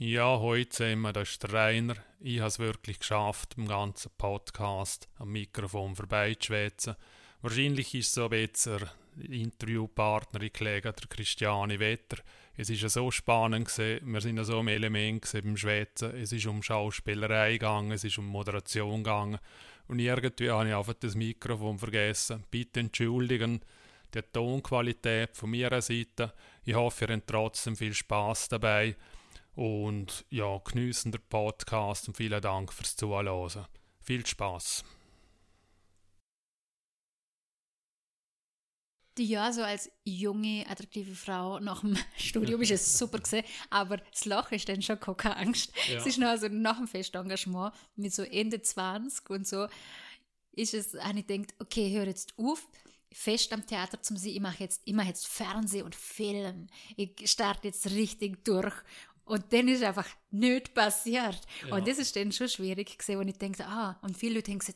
Ja, heute sehen wir, das ist der Rainer. Ich habe es wirklich geschafft, im ganzen Podcast am Mikrofon vorbeizuschwätzen. Wahrscheinlich ist so ein bisschen Interviewpartnerin gelegen, der Christiane Wetter. Es ist ja so spannend wir sind ja so im Element beim Schwätzen. Es ist um Schauspielerei gegangen, es ist um Moderation gegangen. Und irgendwie habe ich einfach das Mikrofon vergessen. Bitte entschuldigen die Tonqualität von meiner Seite. Ich hoffe, ihr habt trotzdem viel Spaß dabei. Und ja, geniessen den Podcast und vielen Dank fürs Zuhören. Viel Spaß. Ja, so als junge, attraktive Frau nach dem Studium ist es super gesehen, aber das Loch ist dann schon keine Angst. Ja. Es ist noch also nach dem Festengagement mit so Ende 20 und so ist es, habe ich gedacht, okay, hör jetzt auf, fest am Theater zum Sie, ich mache jetzt, ich mache jetzt Fernsehen und Film. Ich starte jetzt richtig durch und dann ist einfach nichts passiert. Ja. Und das ist dann schon schwierig gesehen, und ich denke, ah, und viele Leute denken,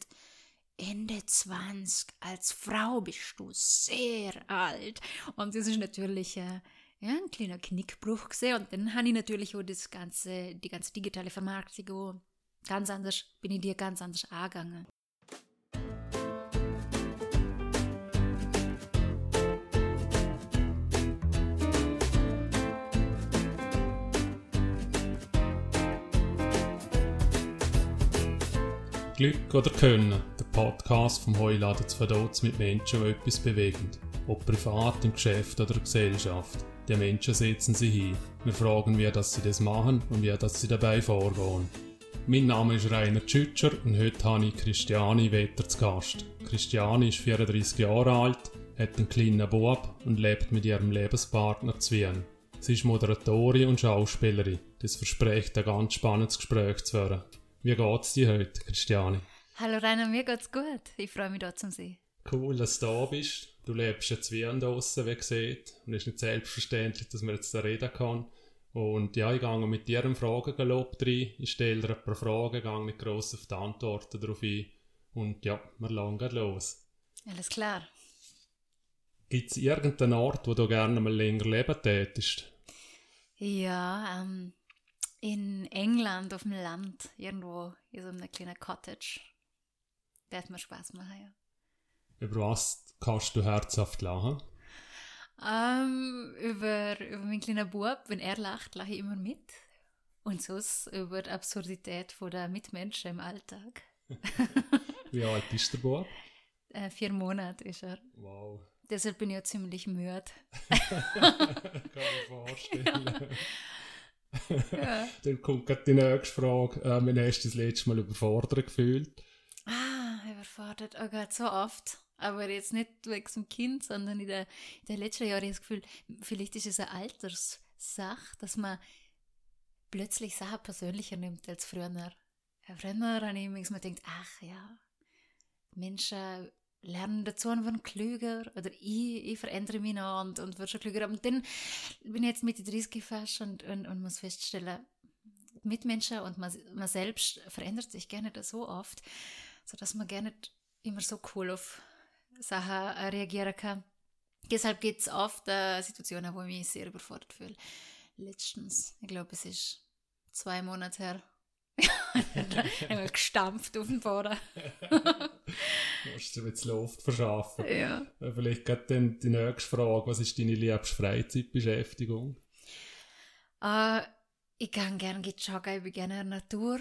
Ende 20, als Frau bist du sehr alt. Und das ist natürlich äh, ja, ein kleiner Knickbruch gesehen. Und dann habe ich natürlich auch das ganze, die ganze digitale Vermarktung ganz anders, bin ich dir ganz anders angegangen. Glück oder Können, der Podcast vom Heuladen zu Verdotz mit Menschen, die etwas bewegen. Ob privat, im Geschäft oder in der Gesellschaft. Die Menschen setzen sie hin. Wir fragen, wie dass sie das machen und wie dass sie dabei vorgehen. Mein Name ist Rainer Tschütscher und heute habe ich Christiane Wetter zu Gast. Christiane ist 34 Jahre alt, hat einen kleinen Bub und lebt mit ihrem Lebenspartner zu Wien. Sie ist Moderatorin und Schauspielerin. Das verspricht ein ganz spannendes Gespräch zu werden. Wie geht's dir heute, Christiane? Hallo Rainer, mir geht's gut. Ich freue mich, da zu sein. Cool, dass du da bist. Du lebst jetzt wie draussen, wie gesagt. Und es ist nicht selbstverständlich, dass man jetzt da reden kann. Und ja, ich gehe mit dir im Fragengalopp rein. Ich stelle dir ein paar Fragen, gehe nicht gross auf die Antworten darauf ein. Und ja, wir langen los. Alles klar. Gibt es irgendeinen Ort, wo du gerne mal länger leben tätest? Ja, ähm, in England auf dem Land, irgendwo in so einer kleinen Cottage. Hat mir Spaß machen, ja. Über was kannst du herzhaft lachen? Um, ähm, über, über meinen kleinen Bub, wenn er lacht, lache ich immer mit. Und sonst über die Absurdität der Mitmenschen im Alltag. Wie alt ist der Bub? Äh, vier Monate ist er. Wow. Deshalb bin ich ja ziemlich müde. Kann ich vorstellen. Ja. Dann kommt gerade die nächste Frage. Äh, wann hast du das letzte Mal überfordert gefühlt? Ah, überfordert. Oh Gott, so oft. Aber jetzt nicht wegen dem Kind, sondern in den in letzten Jahren habe ich das Gefühl, vielleicht ist es eine Alterssache, dass man plötzlich Sachen persönlicher nimmt als früher. Früher habe ich mir gedacht, ach ja, Menschen lernen dazu und werden klüger oder ich, ich verändere mich noch und, und werde schon klüger. Und dann bin ich jetzt Mitte 30 fast und, und, und muss feststellen, Mitmenschen und man, man selbst verändert sich gerne so oft, sodass man gerne immer so cool auf Sachen reagieren kann. Deshalb gibt es oft äh, Situationen, wo ich mich sehr überfordert fühle. Letztens, ich glaube, es ist zwei Monate her, Einmal gestampft auf den Boden. musst du jetzt Luft verschaffen. Ja. Vielleicht gerade dann die nächste Frage, was ist deine liebste Freizeitbeschäftigung? Uh, ich gehe gerne joggen, ich bin gerne in der Natur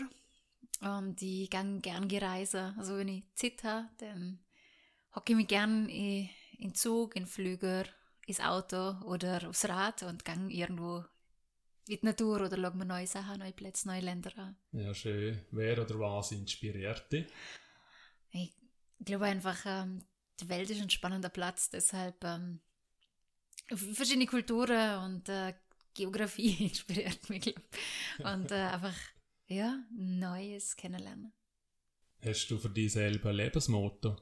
und ich gehe gerne reisen. Also wenn ich Zeit habe, dann hocke ich mich gerne in, in Zug, in Flüger, ins Auto oder aufs Rad und gehe irgendwo in die Natur oder schauen wir neue Sachen, neue Plätze, neue Länder an. Ja, schön. Wer oder was inspiriert dich? Ich glaube einfach, ähm, die Welt ist ein spannender Platz, deshalb ähm, verschiedene Kulturen und äh, Geografie inspiriert mich, glaube Und äh, einfach, ja, Neues kennenlernen. Hast du für dich selber ein Lebensmotto?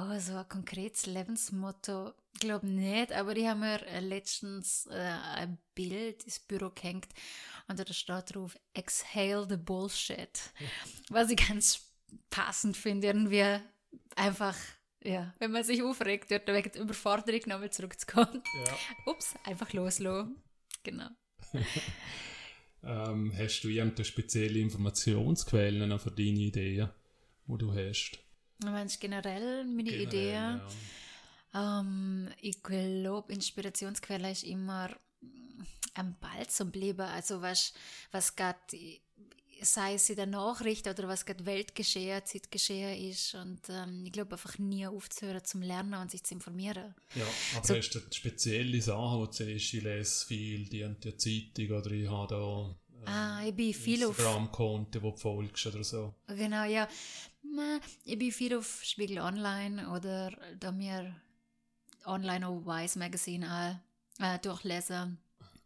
Oh, so ein konkretes Lebensmotto, glaube nicht, aber ich habe mir äh, letztens äh, ein Bild ins Büro gehängt und da steht drauf, exhale the bullshit. Was ich ganz passend finde, irgendwie einfach, ja, wenn man sich aufregt, wird wegen der Überforderung nochmal zurückzukommen. Ja. Ups, einfach loslassen. Genau. Ähm, hast du irgendeine spezielle Informationsquellen für deine Ideen, die du hast? Meinst generell meine Generell, Ideen? ja. Ähm, ich glaube, Inspirationsquelle ist immer mm, am Ball zum Bleiben. Also was, was gerade, sei es in der Nachricht oder was gerade Weltgeschehen, Zeitgeschehen ist. Und ähm, ich glaube einfach nie aufzuhören zum Lernen und sich zu informieren. Ja, aber So- hast du spezielle Sachen, wo du siehst, ich lese viel, die und die Zeitung oder ich habe da Ah, ich bin viel auf Instagram-Konten, wo du folgst oder so. Genau, ja. Ich bin viel auf Spiegel Online oder da mir online auf Wise Magazine auch, äh, durchlesen.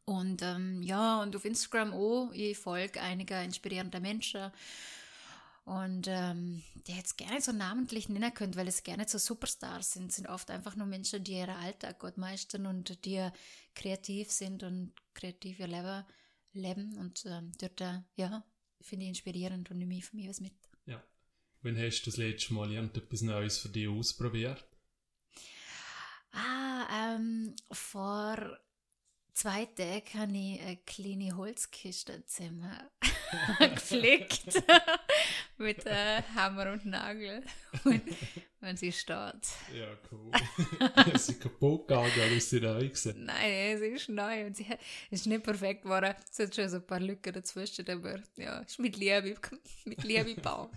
Und ähm, ja, und auf Instagram auch. Ich folge einiger inspirierender Menschen. Und ähm, die jetzt gerne so namentlich nennen könnt, weil es gerne so Superstars sind, sind oft einfach nur Menschen, die ihren Alltag gut meistern und die kreativ sind und kreativ ihr Leben leben. Und ähm, dort, äh, ja, finde ich inspirierend und nehme ich von mir was mit. Wann hast du das letzte Mal irgendetwas Neues für dich ausprobiert? Ah, ähm, vor zwei Tagen habe ich eine kleine Holzkiste zusammen gepflegt. Mit äh, Hammer und Nagel. Und, und sie steht. Ja, cool. ist kaputt gegangen, weil ich sie neu gesehen Nein, sie ist neu und sie hat, ist nicht perfekt geworden. Es hat schon so ein paar Lücken dazwischen, aber ja, ist mit Liebe, mit Liebe gebaut.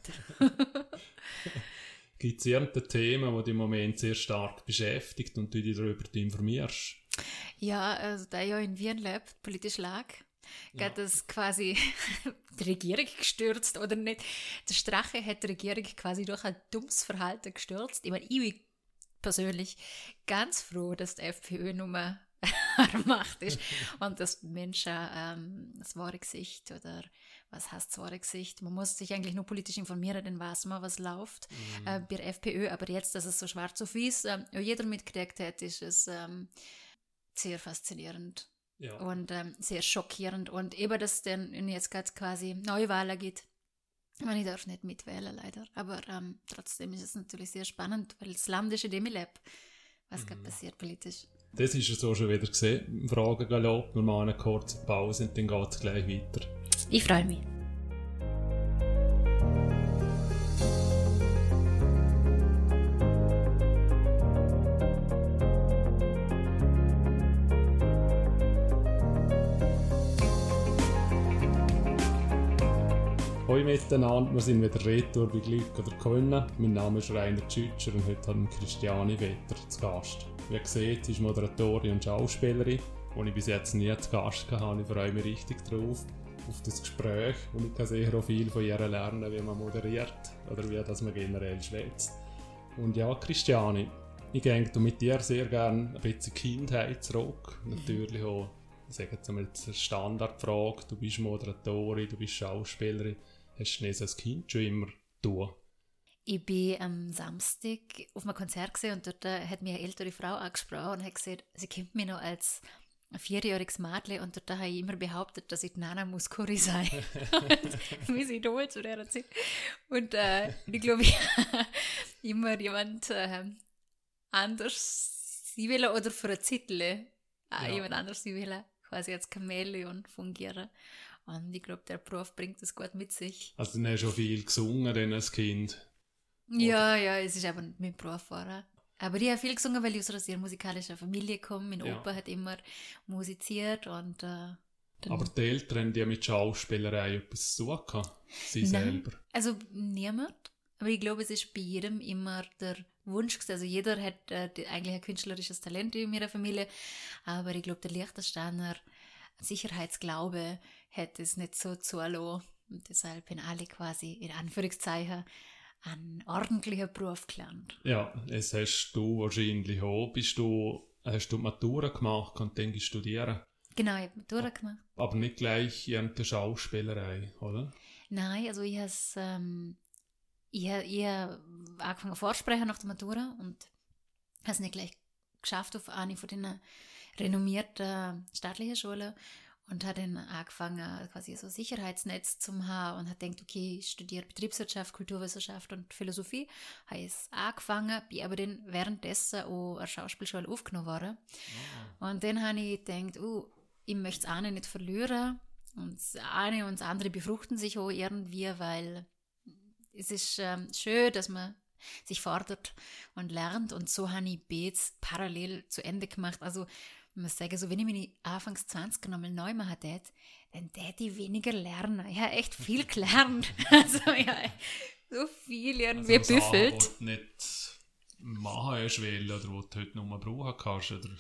Gibt es irgendein Thema, das dich im Moment sehr stark beschäftigt und du dich darüber informierst? Ja, also da ich ja in Wien lebt, politisch lag, Ja. das quasi die Regierung gestürzt oder nicht. Der Strache hat die Regierung quasi durch ein dummes Verhalten gestürzt. Ich meine, ich bin persönlich ganz froh, dass die FPÖ Nummer Macht ist und dass Menschen ähm, das wahre Gesicht oder was heißt das wahre Gesicht? Man muss sich eigentlich nur politisch informieren, dann weiß man, was läuft äh, bei der FPÖ. Aber jetzt, dass es so schwarz auf weiß ähm, jeder mitgekriegt hat, ist es ähm, sehr faszinierend Ja. und ähm, sehr schockierend. Und eben, dass es dann jetzt gerade quasi Neuwahlen gibt. Ich meine, ich darf nicht mitwählen, leider. Aber ähm, trotzdem ist es natürlich sehr spannend, weil das Land ist, in dem ich lebe, was gerade passiert politisch. Das ist es so schon wieder gesehen. Im Fragengalopp, wir machen eine kurze Pause und dann geht es gleich weiter. Ich freue mich. Hallo miteinander, wir sind wieder retour bei Glück oder Können. Mein Name ist Rainer Tschütscher und heute haben wir Christiane Wetter zu Gast. Wie ihr seht, sie ist Moderatorin und Schauspielerin, die ich bis jetzt nie zu Gast hatte. Ich freue mich richtig drauf, auf das Gespräch und ich kann sehr auch viel von ihr lernen, wie man moderiert oder wie das man generell schwätzt. Und ja, Christiane, ich gehe mit dir sehr gerne ein bisschen Kindheit zurück. Natürlich auch, sagen wir mal, Standardfrage. Du bist Moderatorin, du bist Schauspielerin. Hast du als Kind schon immer tun? Ich bin am Samstag auf einem Konzert gesehen und dort äh, hat mir eine ältere Frau angesprochen und hat gesagt, sie kennt mich noch als ein vierjähriges Mädchen und dort habe ich immer behauptet, dass ich die Nana Muscuri sei. und mein Idol zu der Zeit. Und äh, ich glaube, ich immer jemand äh, anders sie will oder für ein Zettel äh, Ja. jemand anders sie will quasi als Chamäleon fungieren. Und ich glaube, der Beruf bringt das gut mit sich. Also, du hast schon viel gesungen dann als Kind. Ja, ja, es ist aber nicht mein Beruf war. Aber ich habe viel gesungen, weil ich aus einer sehr musikalischen Familie komme. Mein Ja. Opa hat immer musiziert und äh, dann, Aber die Eltern haben ja mit Schauspielerei etwas zu tun gehabt. Sie Nein. selber. also niemand. Aber ich glaube, es ist bei jedem immer der Wunsch. gewesen. Also jeder hat äh, die- eigentlich ein künstlerisches Talent in ihrer Familie. Aber ich glaube, der Liechtensteiner Sicherheitsglaube hat es nicht so zulassen. Und deshalb haben alle quasi in Anführungszeichen einen ordentlichen Beruf gelernt. Ja, es hast du wahrscheinlich auch. Bist du, hast du Matura gemacht und dann studieren? Genau, ich habe Matura gemacht. Aber nicht gleich irgendeine Schauspielerei, oder? Nein, also ich habe ähm, ich, ha- ich hab angefangen vorsprechen nach der Matura und habe es nicht gleich geschafft auf eine von den renommierten staatlichen Schulen und habe dann angefangen, quasi so Sicherheitsnetz zu haben und habe gedacht, okay, ich studiere Betriebswirtschaft, Kulturwissenschaft und Philosophie. Habe es angefangen, bin aber dann währenddessen auch an Schauspielschule aufgenommen worden. Und dann habe ich gedacht, uh, ich möchte es auch nicht verlieren. und das eine und das andere befruchten sich auch irgendwie, weil es ist ähm, schön, dass man sich fordert und lernt. Und so habe ich Beats parallel zu Ende gemacht. Also, muss sagen, so wenn ich meine Anfangs 20 nochmal neu machen tät, dann tät ich weniger lernen. Ich habe echt viel gelernt. also, ja, so viel irgendwie also, büffelt. Sachen, die du nicht machen hast wollen, oder die du heute nur brauchen kannst, oder?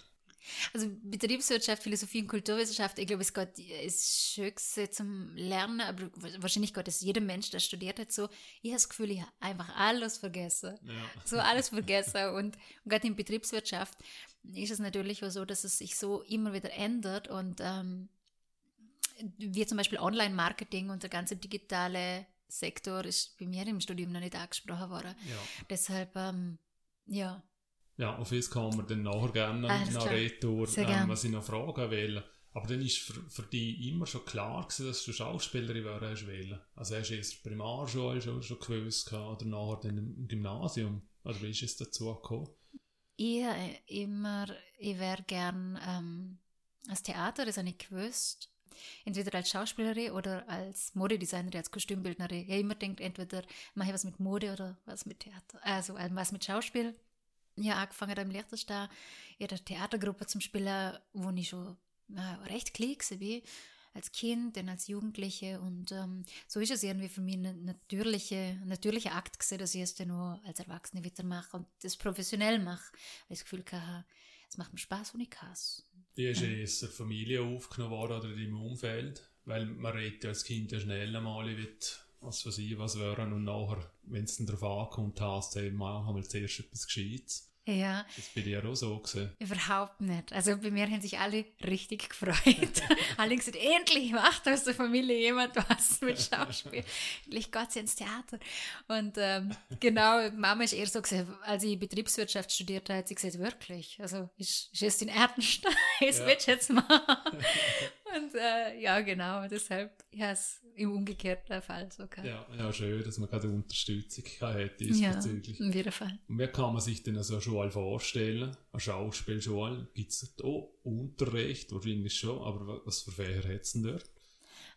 Also Betriebswirtschaft, Philosophie und Kulturwissenschaft, ich glaube, es geht, ist schön zum Lernen, aber wahrscheinlich geht es jedem Mensch, der studiert hat, so, ich habe das Gefühl, ich habe einfach alles vergessen. Ja. So alles vergessen. und, und gerade in Betriebswirtschaft ist es natürlich auch so, dass es sich so immer wieder ändert und ähm, wie zum Beispiel Online-Marketing und der ganze digitale Sektor ist bei mir im Studium noch nicht angesprochen worden. Ja. Deshalb, ähm, ja, ja, auf das kommen wir dann nachher gerne ah, noch retour, ähm, was ich noch fragen will. Aber dann war für, für dich immer schon klar gewesen, dass du Schauspielerin werden wollen. Also hast du erst Primarschule schon, schon gewusst oder nachher dann im Gymnasium? Oder wie ist es dazu gekommen? Ich immer, ich wäre gern ähm, als Theater, das habe ich gewusst. Entweder als Schauspielerin oder als Modedesignerin, als Kostümbildnerin. Ich habe immer gedacht, entweder mache ich was mit Mode oder was mit Theater. Also was mit Schauspiel ja angefangen im Liechtenstein in der Theatergruppe zum Spielen, wo ich schon äh, recht klein war, als Kind, dann als Jugendliche und ähm, so ist es irgendwie für mich ein natürliche, natürlicher Akt gewesen, dass ich es dann nur als Erwachsene weitermache und das professionell mache, weil ich das Gefühl hatte, es macht mir Spaß und ich kann es. Wie ist es in der Familie aufgenommen worden oder in deinem Umfeld? Weil man redet ja als Kind ja schnell einmal, ich will was weiß ich, was wären und nachher, wenn es dann darauf ankommt, hast du eben machen wir zuerst etwas Gescheites. Ja. Das bin ich auch so gesehen. Überhaupt nicht. Also bei mir haben sich alle richtig gefreut. alle gesagt, endlich macht aus der Familie jemand was mit Schauspiel. endlich geht sie ins Theater. Und ähm, genau, Mama ist eher so gesehen, als ich Betriebswirtschaft studiert habe, hat sie gesagt, wirklich, also ist, ist es in Ernst? das ja. willst du jetzt machen. Und äh, ja, genau, deshalb, ja, es im umgekehrten Fall so kann. Ja, ja, schön, dass man gerade Unterstützung hat diesbezüglich. Ja, auf jeden Fall. Und wie kann man sich denn so eine Schule vorstellen? Eine Schauspielschule? Gibt es da Unterricht? Wahrscheinlich schon, aber was für Fächer hat es denn dort?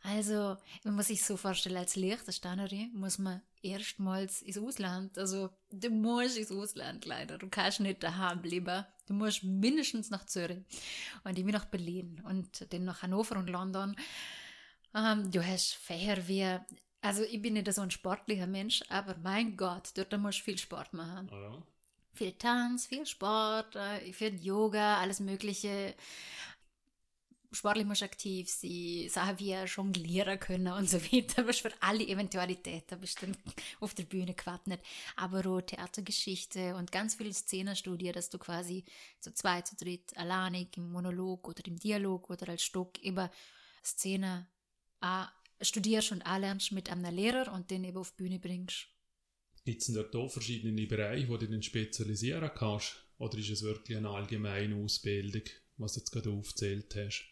Also, man muss sich so vorstellen, als Liechtensteinerin muss man erstmals ins Ausland. Also, du musst ins Ausland leider. Du kannst nicht daheim bleiben. Du musst mindestens nach Zürich. Und ich bin nach Berlin und dann nach Hannover und London. Ähm, du hast Fächer wie, also ich bin nicht so ein sportlicher Mensch, aber mein Gott, dort musst du viel Sport machen. Oh ja. Viel Tanz, viel Sport, äh, viel Yoga, alles Mögliche. Sportlich musst du aktiv sein, Sachen wie jonglieren können und so weiter. Aber für alle Eventualitäten du dann auf der Bühne gewartet. Aber auch Theatergeschichte und ganz viele Szenenstudien, dass du quasi zu zweit, zu dritt, alleinig im Monolog oder im Dialog oder als Stück über Szene auch studierst und anlernst mit einem Lehrer und den eben auf die Bühne bringst. Gibt es denn auch verschiedene Bereiche, wo du dich spezialisieren kannst? Oder ist es wirklich eine allgemeine Ausbildung, was du jetzt gerade aufgezählt hast?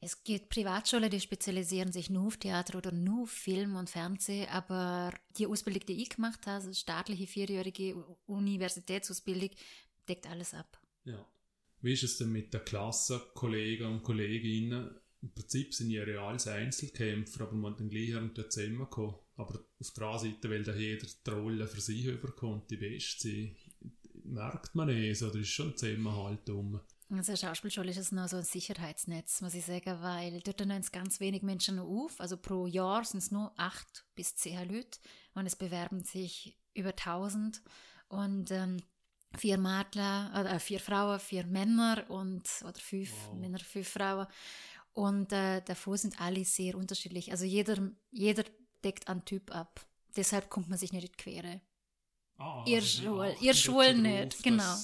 Es gibt Privatschulen, die spezialisieren sich nur auf Theater oder nur auf Film und Fernsehen, aber die Ausbildung, die ich gemacht habe, also staatliche vierjährige Universitätsausbildung, deckt alles ab. Ja. Wie ist es denn mit den Klassenkollegen und Kolleginnen? im Prinzip sind ja reales Einzelkämpfer, aber man dann gleich irgendwann zusammenkommen. Aber auf der anderen Seite, weil da jeder die Rolle für sich überkommt, die beste merkt man es oder ist schon Zusammenhalt um. Also Schauspielschule ist es noch so ein Sicherheitsnetz, muss ich sagen, weil dort nehmen es ganz wenig Menschen auf. Also pro Jahr sind es nur acht bis zehn Leute und es bewerben sich über 1000 und ähm, vier Mädchen, äh, vier Frauen, vier Männer und oder fünf wow. Männer, fünf Frauen und äh, davor sind alle sehr unterschiedlich. Also jeder, jeder deckt einen Typ ab. Deshalb kommt man sich nicht in die Quere. Ah, ihr Schul, ihr Schul nicht, genau.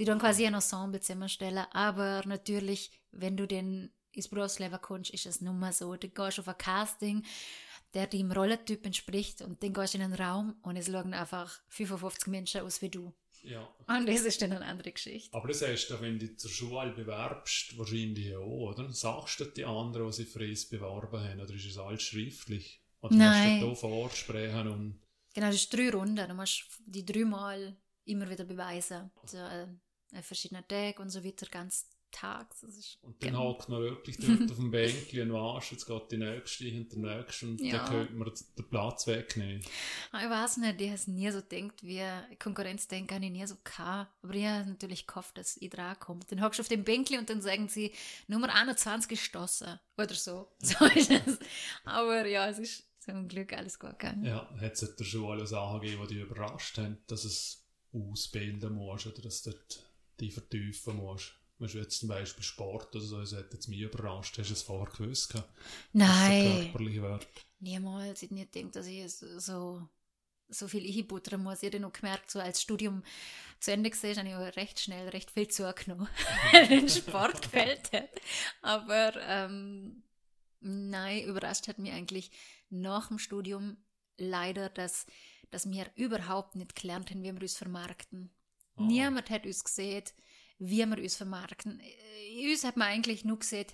Sie tun quasi ein Ensemble zusammenstellen, aber natürlich, wenn du den ins Berufsleben kommst, ist es nun mal so. Du gehst auf ein Casting, der dem Rollentyp entspricht und dann gehst du in einen Raum und es schauen einfach 55 Menschen aus wie du. Ja. Und das ist dann eine andere Geschichte. Aber das heißt wenn du zur Schule bewerbst, wahrscheinlich auch, oder? Sagst du die anderen, die sich für beworben haben, oder ist es alles schriftlich? Oder Nein. musst du da vorsprechen und... Genau, das ist drei Runden. Du musst die dreimal immer wieder beweisen. Also, äh, verschiedene Tage und so weiter, ganz tags. Und dann hockt man wirklich dort auf dem Bänkchen und wartet, jetzt geht die nächste hinter der nächsten und Ja. dann könnte man den Platz wegnehmen. Ah, Ich weiß nicht, ich habe es nie so gedacht, wie Konkurrenzdenken habe ich nie so gehabt. Aber ich habe natürlich gehofft, dass ich dran komme. Dann hockst du auf dem Bänkli und dann sagen sie, Nummer 21 gestossen. Oder so. So ist es. Aber ja, es ist zum Glück alles gut gegangen. Ja, hat es der Schule Sachen gegeben, die dich überrascht haben, dass es ausbilden musst oder dass dort die vertiefen musst? Weißt du, jetzt zum Beispiel Sport oder so, das hat jetzt mich überrascht. Hast du es vorher gewusst? Nein, körperlich wird? niemals. Ich nicht gedacht, dass ich so, so viel einbuttern muss. Ich habe noch gemerkt, so als Studium zu Ende gesehen, habe ich auch recht schnell recht viel zugenommen, weil den Sport gefällt hat. Aber ähm, nein, überrascht hat mich eigentlich nach dem Studium leider, dass, dass wir überhaupt nicht gelernt haben, wie wir uns vermarkten. Ah. Niemand hat uns gesehen, wie wir uns vermarkten. Äh, Uns hat man eigentlich nur gesehen,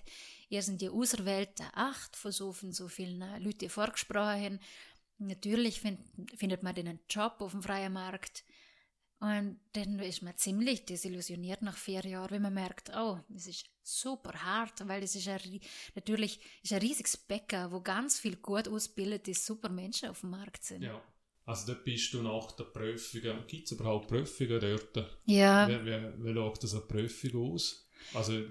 ihr sind die auserwählte Acht von so, von so vielen äh, Leuten, die vorgesprochen haben. Natürlich find, findet man den einen Job auf dem freien Markt. Und dann ist man ziemlich desillusioniert nach vier Jahren, wenn man merkt, oh, es ist super hart, weil es ist ein, natürlich ist ein riesiges Becken, wo ganz viel gut ausgebildete, super Menschen auf dem Markt sind. Ja. Also dort bist du nach der Prüfung, gibt es überhaupt Prüfungen dort? Ja, Wie, wie, wie schaut das eine Prüfung aus? Also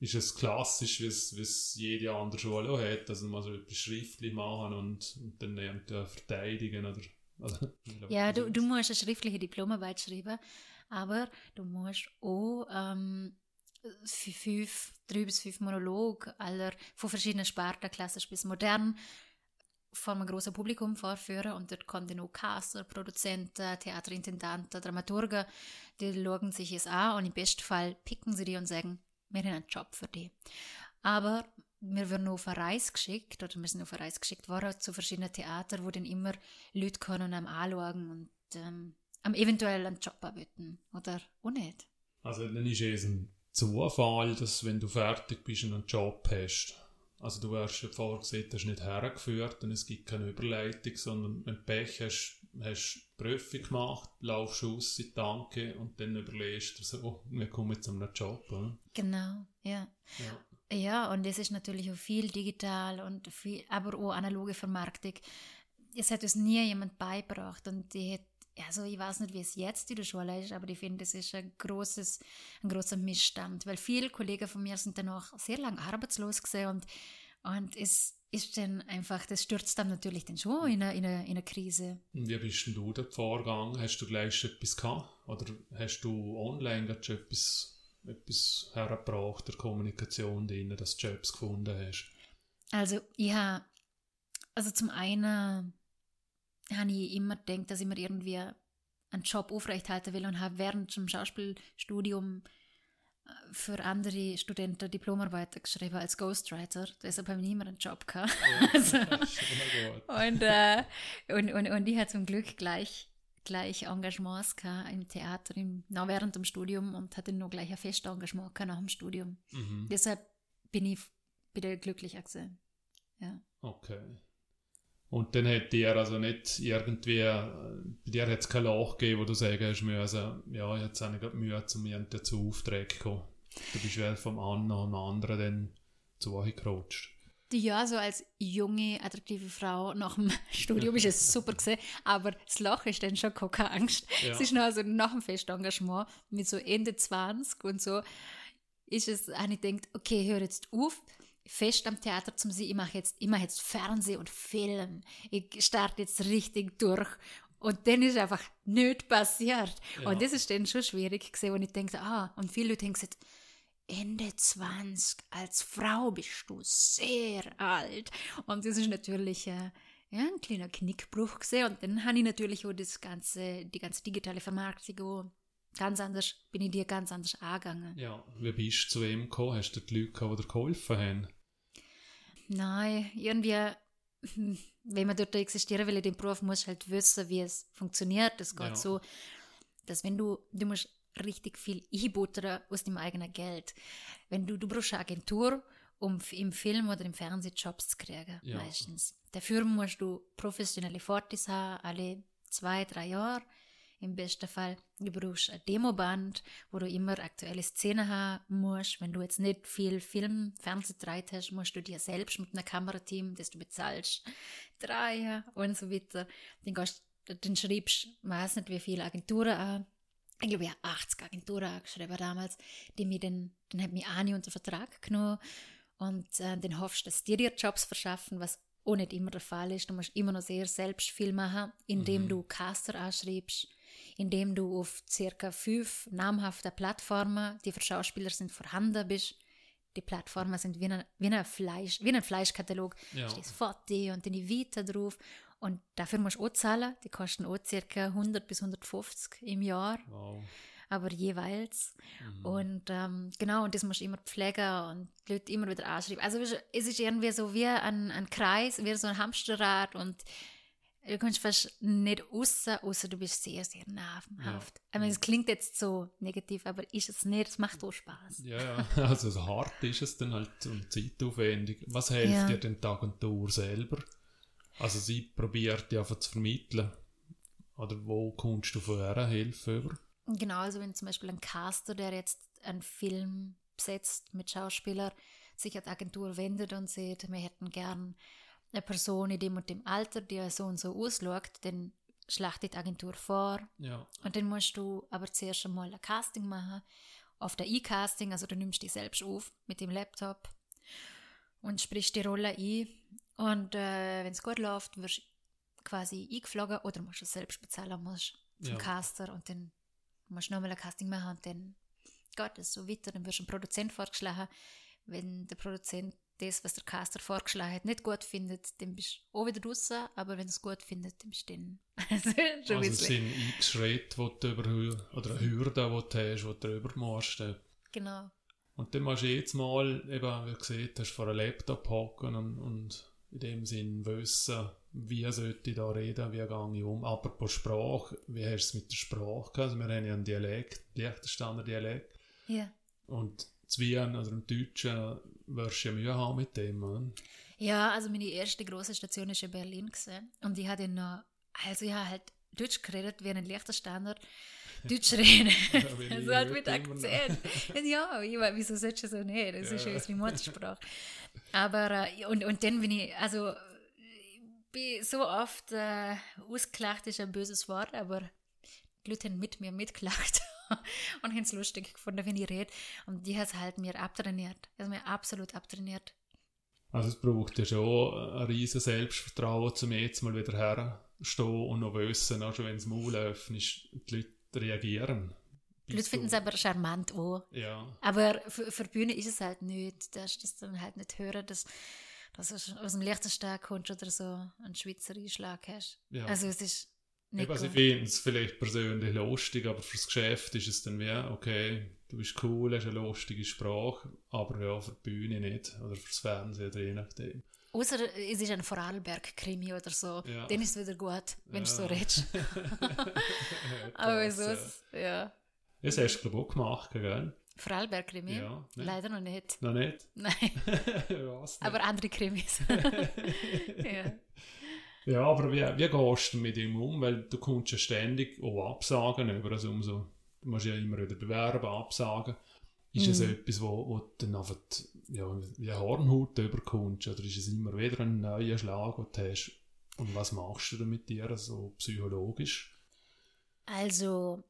ist es klassisch, wie es, jede andere Schule auch hat, dass man so etwas schriftlich machen und, und dann lernt er verteidigen oder... Also, Ja, du, du musst eine schriftliche Diplomarbeit schreiben, aber du musst auch ähm, fünf, drei bis fünf Monologe aller von verschiedenen Sparten, klassisch bis modern, vor einem großen Publikum vorführen und dort kommen dann auch Caster, Produzenten, Theaterintendanten, Dramaturgen, die schauen sich es an und im besten Fall picken sie die und sagen, wir haben einen Job für die. Aber wir werden auf eine Reise geschickt, oder wir sind auf eine Reise geschickt worden zu verschiedenen Theatern, wo dann immer Leute und einem anschauen und ähm, am eventuell einen Job anbieten. Oder auch nicht. Also dann ist es ein Zufall, dass wenn du fertig bist und einen Job hast, also du wirst ja vorher gesehen, hast nicht hergeführt und es gibt keine Überleitung, sondern wenn du Pech hast, hast du die Prüfung gemacht, laufst aus, sie danke und dann überlegst du so, oh, wir kommen zu einem Job. Oder? Genau, ja. Ja. Ja, und es ist natürlich auch viel digital und viel, aber auch analoge Vermarktung. Es hat uns nie jemand beigebracht und die hat, also ich weiß nicht, wie es jetzt in der Schule ist, aber ich finde, es ist ein großes, ein großer Missstand, weil viele Kollegen von mir sind danach sehr lange arbeitslos gewesen und, und es ist dann einfach, das stürzt dann natürlich dann schon in eine, in eine, in eine Krise. Und wie bist denn du dort vorgegangen? Hast du gleich schon etwas gehabt? Oder hast du online schon etwas, etwas hergebracht, der Kommunikation drin, dass du Jobs gefunden hast? Also, ja, also zum einen habe ich immer gedacht, dass ich mir irgendwie einen Job aufrechthalten will und habe während dem Schauspielstudium äh, für andere Studenten Diplomarbeiten geschrieben als Ghostwriter. Deshalb habe ich nie mehr einen Job gehabt. Also, schon mal gut. und, äh, und, und, und ich hatte zum Glück gleich, gleich Engagements gehabt im Theater im, noch während dem Studium und hatte noch gleich ein festes Engagement gehabt nach dem Studium. Mhm. Deshalb bin ich wieder glücklicher gesehen. Ja. Okay. Und dann hat dir also nicht irgendwie, äh, bei dir hat es kein Loch gegeben, wo du sagen hast müssen, ja, jetzt habe ich gerade Mühe, zu mir zu Aufträgen zu kommen. Du bist ja vom einen nach dem anderen dann zu euch gerutscht. Ja, so als junge, attraktive Frau nach dem Studium ist es super gesehen, aber das Loch ist dann schon keine Angst. Ja. Es ist noch also nach dem Festengagement mit so Ende 20 und so ist es, habe ich gedacht, okay, höre jetzt auf, fest am Theater zum sein, ich mache jetzt, ich mache jetzt Fernsehen und Film, ich starte jetzt richtig durch und dann ist einfach nichts passiert. Ja. Und das ist dann schon schwierig gesehen, und ich denke, ah, und viele Leute haben gesagt, Ende 20, als Frau bist du sehr alt. Und das ist natürlich äh, ja, ein kleiner Knickbruch gesehen. Und dann habe ich natürlich auch das ganze, die ganze digitale Vermarktung ganz anders, bin ich dir ganz anders angegangen. Ja, wie bist du zu ihm gekommen? Hast du die Leute gehabt, die dir geholfen haben? Nein, irgendwie, wenn man dort existieren will in dem Beruf, muss halt wissen, wie es funktioniert. Es geht Ja. so, dass wenn du, du musst richtig viel einbuttern aus dem eigenen Geld. Wenn du, du brauchst eine Agentur, um im Film oder im Fernsehen Jobs zu kriegen, Ja. meistens. Dafür musst du professionelle Fotos haben, alle zwei, drei Jahre. Im besten Fall, du brauchst ein Demoband, wo du immer aktuelle Szenen haben musst. Wenn du jetzt nicht viel Film, Fernsehdreit hast, musst du dir selbst mit einem Kamerateam, das du bezahlst, drehen und so weiter. Dann, gehst, dann schreibst du, weiß nicht wie viele Agenturen an. Ich glaube, ich habe 80 Agenturen angeschrieben damals, die mir dann, dann hat mich eine unter Vertrag genommen und äh, dann hoffst du, dass die dir Jobs verschaffen, was auch nicht immer der Fall ist. Du musst immer noch sehr selbst viel machen, indem mhm. du Caster anschreibst, indem du auf circa fünf namhafte Plattformen, die für Schauspieler sind, vorhanden bist. Die Plattformen sind wie ein, wie ein, Fleisch, wie ein Fleischkatalog. Ja. Da steht Foto und deine Vita drauf. Und dafür musst du auch zahlen. Die kosten auch circa 100 bis 150 im Jahr. Wow aber jeweils. Mhm. Und ähm, genau, und das musst du immer pflegen und die Leute immer wieder anschreiben. Also es ist irgendwie so wie ein, ein Kreis, wie so ein Hamsterrad und du kannst fast nicht raus, außer du bist sehr, sehr nervenhaft. Ja. Ich meine, es klingt jetzt so negativ, aber ist es nicht, es macht auch Spaß. Ja, ja, also so hart ist es dann halt und zeitaufwendig. Was hilft ja. dir denn die Agentur selber? Also sie probiert ja zu vermitteln. Oder wo kommst du von ihrer Hilfe über? Genau, also wenn zum Beispiel ein Caster, der jetzt einen Film besetzt mit Schauspieler, sich an die Agentur wendet und sieht, wir hätten gern eine Person in dem und dem Alter, die so und so ausschaut, dann schlachtet die Agentur vor. Ja. Und dann musst du aber zuerst einmal ein Casting machen. Auf der E-Casting, also du nimmst dich selbst auf mit dem Laptop und sprichst die Rolle ein. Und äh, wenn es gut läuft, wirst du quasi eingeflogen oder musst du selbst bezahlen musst zum ja. Caster und dann musst nochmal ein Casting machen und dann geht es so weiter. Dann wirst du ein Produzent vorgeschlagen. Wenn der Produzent das, was der Caster vorgeschlagen hat, nicht gut findet, dann bist du auch wieder draußen. Aber wenn er es gut findet, dann bist du dann schon Also es sind x Schritte, die du über, oder eine Hürde, die du hast, die du drüber musst. Genau. Und dann musst du jetzt mal, eben, wie gesagt, hast vor einem Laptop hocken und, und in dem Sinn wissen, wie sollte ich da reden, wie gehe ich um. Apropos Sprache, wie hast du es mit der Sprache gehabt? Also wir haben ja einen Dialekt, Liechtensteiner Dialekt. Ja. Und Zwien oder im Deutschen wirst du ja Mühe haben mit dem, oder? Ja, also meine erste große Station war in Berlin gewesen. und ich hatte noch, also ich habe halt Deutsch geredet wie ein Liechtensteiner. Deutsch reden. Ja, so hat mit Akzent. ja, ich meine, wieso sollst du so nicht? Das ja. ist ja jetzt wie Muttersprache. Aber, äh, und, und dann bin ich, also bin so oft äh, ausgelacht, ist ein böses Wort, aber die Leute haben mit mir mitgelacht und haben es lustig gefunden, wenn ich rede. Und die hat es halt mir abtrainiert. Also mir absolut abtrainiert. Also es braucht ja schon ein riesen Selbstvertrauen, um jetzt mal wieder herstehen und noch wissen, auch schon wenn es Maul öffnet, die Leute reagieren. Die Leute finden es aber charmant auch. Ja. Aber für, für Bühne ist es halt nicht. Da ist das dann halt nicht hören, dass dass du aus dem Liechtenstein kommst oder so einen Schweizer Einschlag hast. Ja. Also es ist nicht also ich finde es vielleicht persönlich lustig, aber fürs Geschäft ist es dann wie, okay, du bist cool, hast eine lustige Sprache, aber ja, für die Bühne nicht oder fürs Fernsehen oder je nachdem. Außer es ist ein Vorarlberg-Krimi oder so, ja. dann ist es wieder gut, wenn ja. du so redest. aber sonst, ja. Das hast du, glaube ich, auch gemacht, gell? Vorarlberg-Krimi? Ja. Leider noch nicht. Noch nicht? Nein. aber andere Krimis. ja. Ja, aber wie, wie gehst du mit ihm um? Weil du kommst ja ständig auch Absagen über. Also umso, du musst ja immer wieder bewerben, Absagen. Ist es mm. etwas, wo, wo du dann einfach ja, wie eine Hornhaut überkommst? Oder ist es immer wieder ein neuer Schlag, den du hast? Und was machst du mit dir so psychologisch? Also,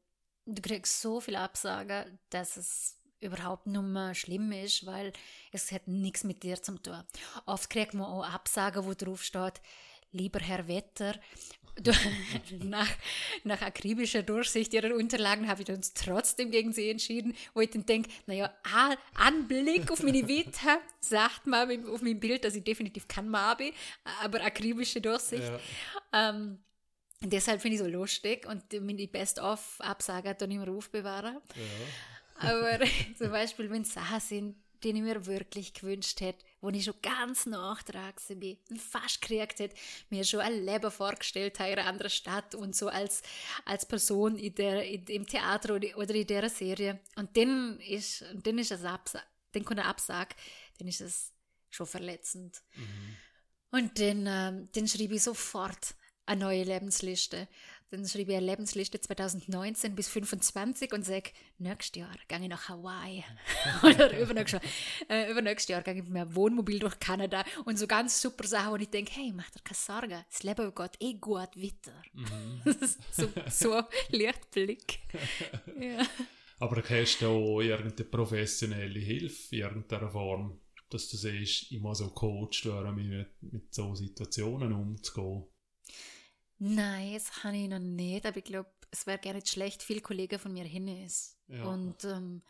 du kriegst so viele Absagen, dass es überhaupt nicht mehr schlimm ist, weil es hat nichts mit dir zu tun. Oft kriegt man auch Absagen, wo drauf steht, lieber Herr Wetter, nach, nach akribischer Durchsicht ihrer Unterlagen habe ich uns trotzdem gegen sie entschieden, wo ich dann denke, naja, Anblick auf meine Vita sagt man auf meinem Bild, dass ich definitiv kein Mabi, aber akribische Durchsicht. Ja. Ähm, deshalb finde ich so lustig und meine Best-of-Absage dann immer aufbewahren. Ja. Aber zum Beispiel, wenn Sachen sind, die ich mir wirklich gewünscht hätte, wo ich schon ganz nachtragend bin und fast gekriegt hätte, mir schon ein Leben vorgestellt habe in einer anderen Stadt und so als, als Person in der, in, im Theater oder, in der Serie. Und dann ist, dann ist es Absag, dann kommt ein Absag, dann ist es schon verletzend. Mhm. Und dann, ähm, dann schreibe ich sofort eine neue Lebensliste. Dann schreibe ich eine Lebensliste 2019 bis 2025 und sage, nächstes Jahr gehe ich nach Hawaii. Oder übernächstes Jahr, äh, übernächstes Jahr gehe ich mit meinem Wohnmobil durch Kanada und so ganz super Sachen, wo ich denke, hey, mach dir keine Sorgen, das Leben geht eh gut weiter. Mhm. so, so Lichtblick. ja. Aber hast du auch irgendeine professionelle Hilfe in irgendeiner Form, dass du siehst, ich muss so coacht werden, mit, mit so Situationen umzugehen? Nein, das habe ich noch nicht, aber ich glaube, es wäre gar nicht schlecht, viele Kollegen von mir hin ist. Ja. Und ähm,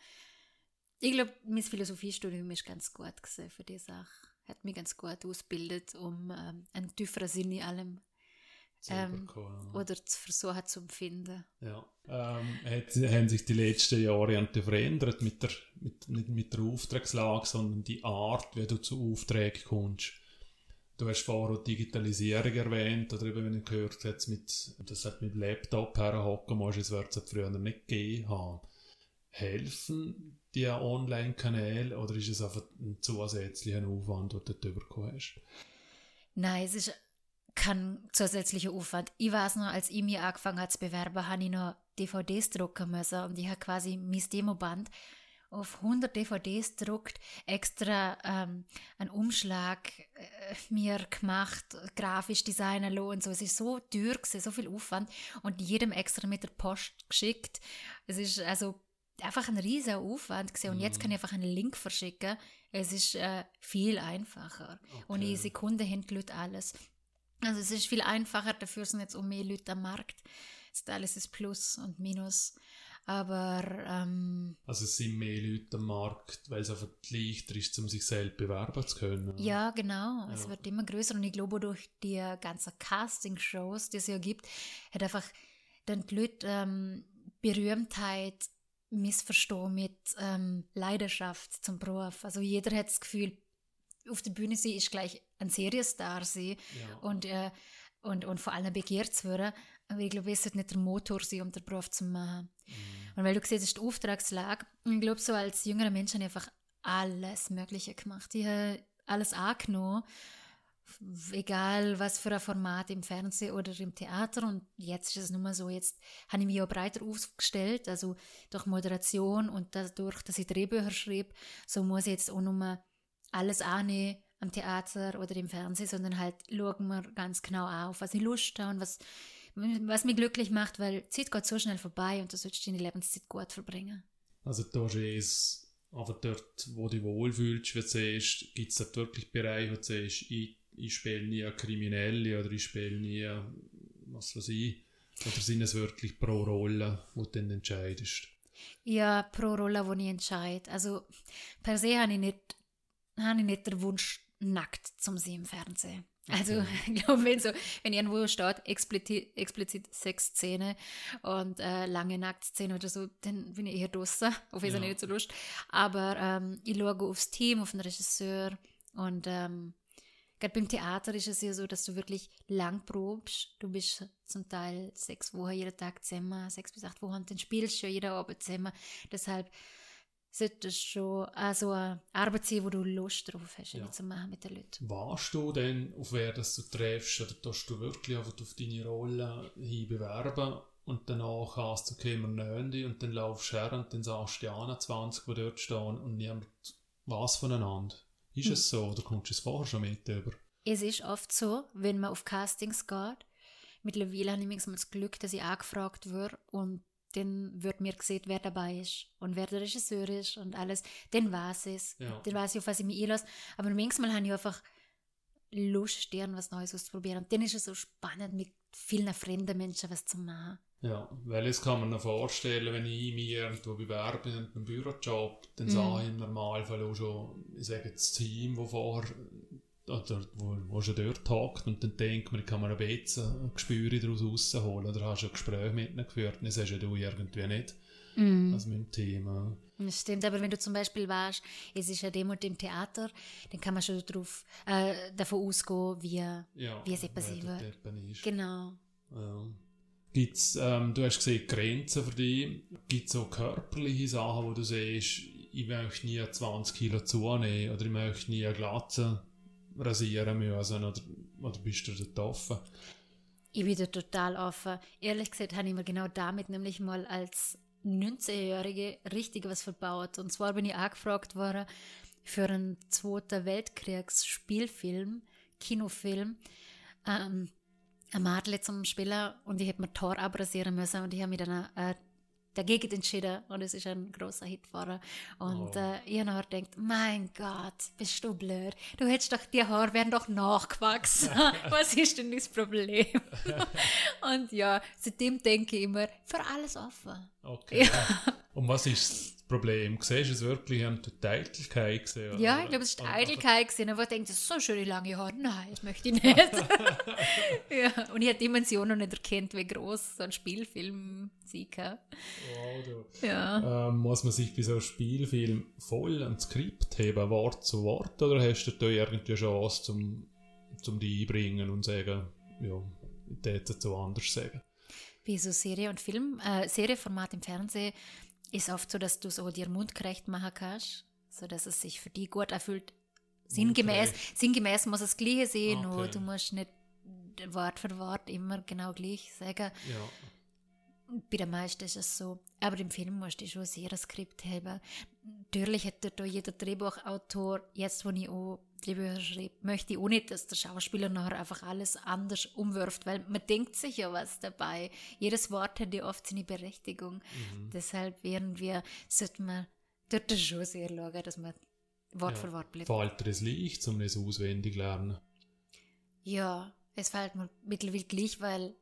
ich glaube, mein Philosophiestudium ist ganz gut gesehen für die Sache. Hat mich ganz gut ausgebildet, um ähm, einen tieferen Sinn in allem ähm, oder zu versuchen zu empfinden. Ja. Ähm, hat, haben sich die letzten Jahre nicht verändert mit der, mit, nicht mit der Auftragslage, sondern die Art, wie du zu Aufträgen kommst? Du hast vorher Digitalisierung erwähnt, oder eben, wenn ich gehört jetzt mit, das hat mit Laptop herhocken musst, das wird es früher nicht gegeben haben. Helfen die Online-Kanäle oder ist es einfach ein zusätzlicher Aufwand, den du bekommen hast? Nein, es ist kein zusätzlicher Aufwand. Ich weiß noch, als ich mich angefangen habe zu bewerben, habe ich noch DVDs drucken müssen und ich habe quasi mein Demoband auf 100 DVDs druckt, extra ähm, einen Umschlag äh, mir gemacht, grafisch designen und so. Es ist so teuer gewesen, so viel Aufwand und jedem extra mit der Post geschickt. Es ist also einfach ein riesiger Aufwand gewesen. und jetzt kann ich mhm. einfach einen Link verschicken. Es ist äh, viel einfacher okay. und in Sekunden haben die Leute alles. Also es ist viel einfacher, dafür sind jetzt auch mehr Leute am Markt. Jetzt alles ist Plus und Minus. Aber. Ähm, also es sind mehr Leute am Markt, weil es einfach leichter ist, um sich selbst bewerben zu können. Ja, genau. Ja. Es wird immer größer und ich glaube, durch die ganzen Casting-Shows, die es ja gibt, hat einfach dann die Leute ähm, Berühmtheit missverstehen mit ähm, Leidenschaft zum Beruf. Also jeder hat das Gefühl, auf der Bühne sie ist gleich ein Serienstar sein ja. und, äh, und, und vor allem begehrt zu werden. Aber ich glaube, es sollte nicht der Motor sein, um den Beruf zu machen. Mhm. Und weil du siehst, ist die Auftragslage. Ich glaube, so als jüngerer Mensch habe ich einfach alles Mögliche gemacht. Ich habe alles angenommen, egal was für ein Format im Fernsehen oder im Theater. Und jetzt ist es nur mal so, jetzt habe ich mich auch breiter aufgestellt, also durch Moderation und dadurch, dass ich Drehbücher schreibe, so muss ich jetzt auch nur alles annehmen am Theater oder im Fernsehen, sondern halt schauen wir ganz genau auf, was ich Lust habe und was, was mich glücklich macht, weil die Zeit geht so schnell vorbei und du sollst deine Lebenszeit gut verbringen. Also da ist aber dort, wo du dich wohlfühlst, wie du siehst, gibt es dort wirklich Bereiche, wo du siehst, ich, ich spiele nie Kriminelle oder ich spiele nie, was weiß ich, oder sind es wirklich pro Rolle, wo du dann entscheidest? Ja, pro Rolle, wo ich entscheide. Also per se habe ich nicht habe ich nicht den Wunsch, nackt zum sehen im Fernsehen. Also, ich glaube, wenn, so, wenn irgendwo steht, explizit, explizit Sexszene und äh, lange Nacktszene oder so, dann bin ich eher draußen. Auf jeden Fall ja. nicht so Lust. Aber ähm, ich schaue aufs Team, auf den Regisseur und ähm, gerade beim Theater ist es ja so, dass du wirklich lang probst. Du bist zum Teil sechs Wochen jeden Tag zusammen, sechs bis acht Wochen, dann spielst du schon jeder Abend zusammen. Deshalb sollte es schon also eine Arbeit sein, wo du Lust drauf hast, ja. zu machen mit den Leuten. Warst du denn, auf wer das du treffst, oder tust du wirklich einfach auf deine Rolle hin bewerben und danach hast du, okay, wir nehmen dich und dann laufst du her und dann sagst du die 21, die dort stehen und niemand was voneinander. Ist hm. es so oder kommst du es vorher schon mit über? Es ist oft so, wenn man auf Castings geht, mittlerweile habe ich manchmal das Glück, dass ich angefragt werde und dann wird mir gesehen, wer dabei ist und wer der Regisseur ist und alles. Dann weiß es. Ja. Dann weiß ich, auf was ich mich einlasse. Aber manchmal habe ich einfach Lust, was Neues auszuprobieren. Und dann ist es so spannend, mit vielen fremden Menschen was zu machen. Ja, weil es kann man sich vorstellen, wenn ich mich irgendwo bewerbe in einem Bürojob, dann mm. sage ich im Normalfall auch schon, ich sage das Team, das vorher oder wo, wo schon dort hockt und dann denkt man, kann man ein bisschen Gespüre daraus rausholen oder hast du ein Gespräch mit ihnen geführt, das hast du irgendwie nicht. Mm. Also mit dem Thema. Das stimmt, aber wenn du zum Beispiel weißt, es ist ja dem und dem Theater, dann kann man schon darauf, äh, davon ausgehen, wie, ja, wie es passiert wird. Genau. Ja. Gibt's, ähm, du hast gesehen, Grenzen für dich. Gibt es auch körperliche Sachen, wo du siehst, ich möchte nie 20 Kilo zunehmen oder ich möchte nie eine Glatze rasieren müssen oder, oder bist du dort offen? Ich bin da total offen. Ehrlich gesagt habe ich mir genau damit nämlich mal als 19-Jährige richtig was verbaut. Und zwar bin ich angefragt worden für einen Zweiten Weltkriegsspielfilm, Kinofilm. Ähm, ein Madel zum Spieler und ich hätte mir Tor abrasieren müssen und ich habe mich dann äh, dagegen entschieden und es ist ein großer Hit geworden. Und oh. äh, ich habe gedacht, mein Gott, bist du blöd. Du hättest doch, die Haare wären doch nachgewachsen. Was ist denn das Problem? und ja, seitdem denke ich immer, für alles offen. Okay. Ja. Und was ist Problem. Siehst du es wirklich an der Eitelkeit gesehen? Ja, ich glaube, es ist die Eitelkeit gesehen, aber ich denke, das ist so schöne lange Haare. Nein, das möchte ich nicht. ja, und ich habe die Dimension noch nicht erkannt, wie groß so ein Spielfilm sein kann. Wow, ja. Ähm, muss man sich bei so einem Spielfilm voll ans Skript heben, Wort zu Wort, oder hast du da irgendwie Chance, zum, zum die einbringen und sagen, ja, ich hätte es so anders sagen? Wie so Serie und Film, äh, Serieformat im Fernsehen ist oft so, dass du so dir mundgerecht machen kannst, sodass es sich für die gut erfüllt. Sinngemäß, sinngemäß muss es gleich sehen, okay. nur du musst nicht Wort für Wort immer genau gleich sagen. Ja. Bei den meisten ist es so. Aber im Film musst du schon sehr ein Skript haben. Natürlich hätte da jeder Drehbuchautor, jetzt wo ich auch Drehbücher schreibe, möchte ich auch nicht, dass der Schauspieler nachher einfach alles anders umwirft, weil man denkt sich ja was dabei. Jedes Wort hat ja oft seine Berechtigung. Mhm. Deshalb werden wir, sollte man dort schon sehr schauen, dass man Wort ja. für Wort bleibt. Fällt das leicht, um das auswendig lernen? Ja, es fällt mir mittlerweile gleich, weil